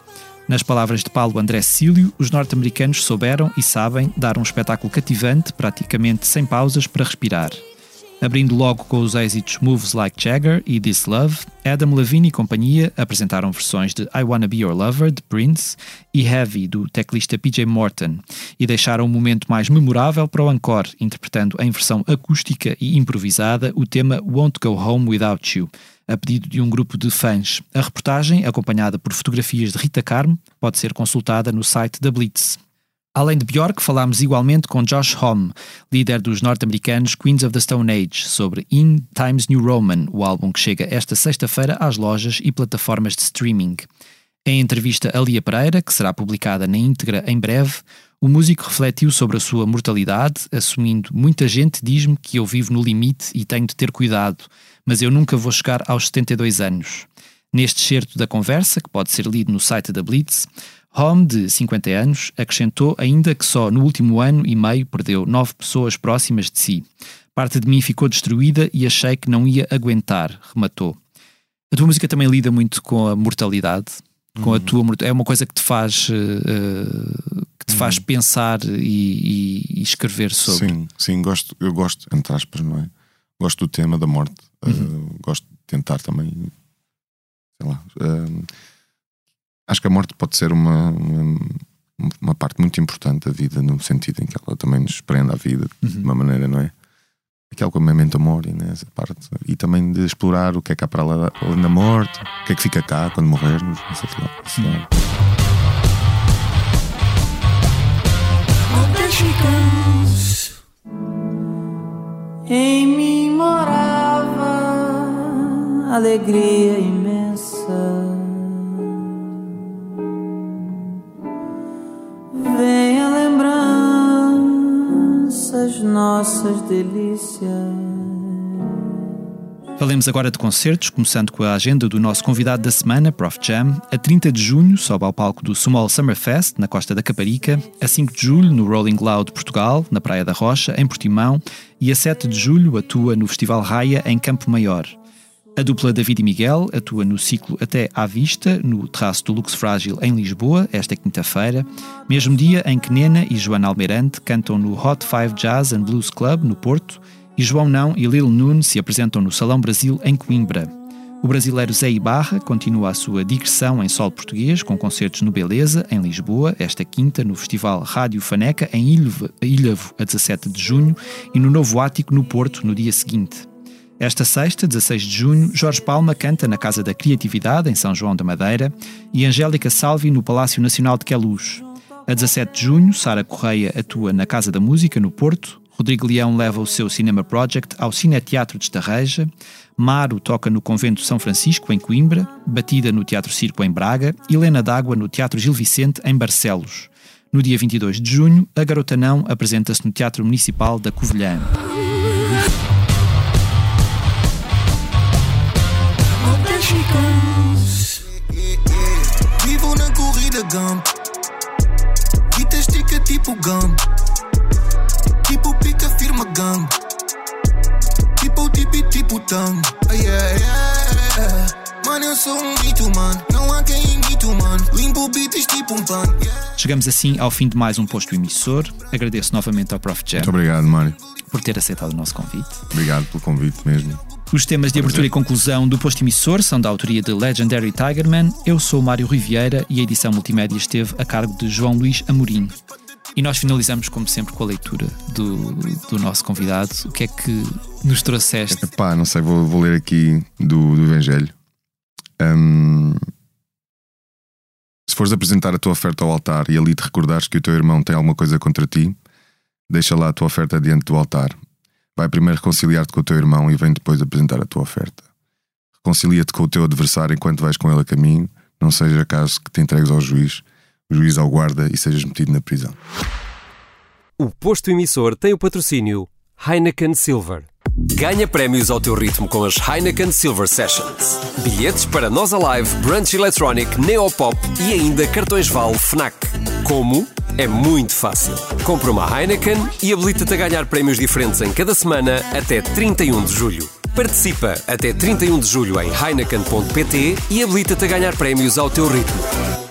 Nas palavras de Paulo André Cílio, os norte-americanos souberam e sabem dar um espetáculo cativante, praticamente sem pausas para respirar. Abrindo logo com os êxitos Moves Like Jagger e This Love, Adam Levine e companhia apresentaram versões de I Wanna Be Your Lover, de Prince, e Heavy, do teclista PJ Morton, e deixaram um momento mais memorável para o encore, interpretando em versão acústica e improvisada o tema Won't Go Home Without You, a pedido de um grupo de fãs. A reportagem, acompanhada por fotografias de Rita Carmo, pode ser consultada no site da Blitz. Além de Björk, falámos igualmente com Josh Homme, líder dos norte-americanos Queens of the Stone Age, sobre In Times New Roman, o álbum que chega esta sexta-feira às lojas e plataformas de streaming. Em entrevista a Lia Pereira, que será publicada na íntegra em breve, o músico refletiu sobre a sua mortalidade, assumindo muita gente diz-me que eu vivo no limite e tenho de ter cuidado, mas eu nunca vou chegar aos 72 anos. Neste excerto da conversa, que pode ser lido no site da Blitz, Home, de 50 anos, acrescentou ainda que só no último ano e meio perdeu nove pessoas próximas de si. Parte de mim ficou destruída e achei que não ia aguentar, rematou. A tua música também lida muito com a mortalidade, com a tua morta- é uma coisa que te faz eh, que te faz pensar e, e- e escrever sobre. Sim, sim, gosto, eu gosto, entre aspas, não é? Gosto do tema da morte. Uhum. Uh, gosto de tentar também, sei lá. uh, acho que a morte pode ser uma, uma, uma parte muito importante da vida, no sentido em que ela também nos prende à vida Uhum. de uma maneira, não é? Aquele com memento mori, né? essa parte. E também de explorar o que é que há para lá além da morte, o que é que fica cá quando morrermos, não sei o que lá. Isso lá. Em mim morava alegria imensa. Vem a lembranças, nossas delícias. Falemos agora de concertos, começando com a agenda do nosso convidado da semana, Prof Jam. A 30 de junho sobe ao palco do Small Summer Fest, na Costa da Caparica. A 5 de julho, no Rolling Loud Portugal, na Praia da Rocha, em Portimão. E a 7 de julho, atua no Festival Raia, em Campo Maior. A dupla David e Miguel atua no ciclo Até à Vista, no terraço do Lux Frágil, em Lisboa, esta quinta-feira. Mesmo dia em que Nena e Joana Almeirante cantam no Hot Five Jazz and Blues Club, no Porto, e João Não e Lil Nun se apresentam no Salão Brasil, em Coimbra. O brasileiro Zé Ibarra continua a sua digressão em solo português, com concertos no Beleza, em Lisboa, esta quinta, no Festival Rádio Faneca, em Ilhavo, a 17 de junho, e no Novo Ático, no Porto, no dia seguinte. Esta sexta, 16 de junho, Jorge Palma canta na Casa da Criatividade, em São João da Madeira, e Angélica Salvi no Palácio Nacional de Queluz. A 17 de junho, Sara Correia atua na Casa da Música, no Porto. Rodrigo Leão leva o seu Cinema Project ao Cineteatro de Estarreja. Maro toca no Convento São Francisco, em Coimbra. Batida no Teatro Circo, em Braga. E Helena D'Água no Teatro Gil Vicente, em Barcelos. No dia 22 de junho, a Garota Não apresenta-se no Teatro Municipal da Covilhã. Vivo na corrida Gump. Vita estica tipo Gump. Tipo pica firma Gump. Tipo tipo tang. Ah, yeah, yeah. Mano, eu sou um mito, mano. Não há quem mano. Limpo beats tipo um Chegamos assim ao fim de mais um posto emissor. Agradeço novamente ao Prof. Jerry. Muito obrigado, Mário. Por ter aceitado o nosso convite. Obrigado pelo convite mesmo. Os temas de abertura e conclusão do posto emissor são da autoria de Legendary Tigerman. Eu sou Mário Riviera e a edição multimédia esteve a cargo de João Luís Amorim. E nós finalizamos, como sempre, com a leitura do, do nosso convidado. O que é que nos trouxeste? Epá, não sei, vou, vou ler aqui do, do Evangelho. Hum, se fores apresentar a tua oferta ao altar e ali te recordares que o teu irmão tem alguma coisa contra ti, deixa lá a tua oferta diante do altar. Vai primeiro reconciliar-te com o teu irmão e vem depois apresentar a tua oferta. Reconcilia-te com o teu adversário enquanto vais com ele a caminho, não seja caso que te entregues ao juiz, o juiz ao guarda e sejas metido na prisão. O posto emissor tem o patrocínio Heineken Silver. Ganha prémios ao teu ritmo com as Heineken Silver Sessions. Bilhetes para Nós Alive, Brunch Electronic, Neopop e ainda cartões Vale Fnac. Como? É muito fácil. Compra uma Heineken e habilita-te a ganhar prémios diferentes em cada semana até 31 de julho. Participa até 31 de julho em heineken.pt e habilita-te a ganhar prémios ao teu ritmo.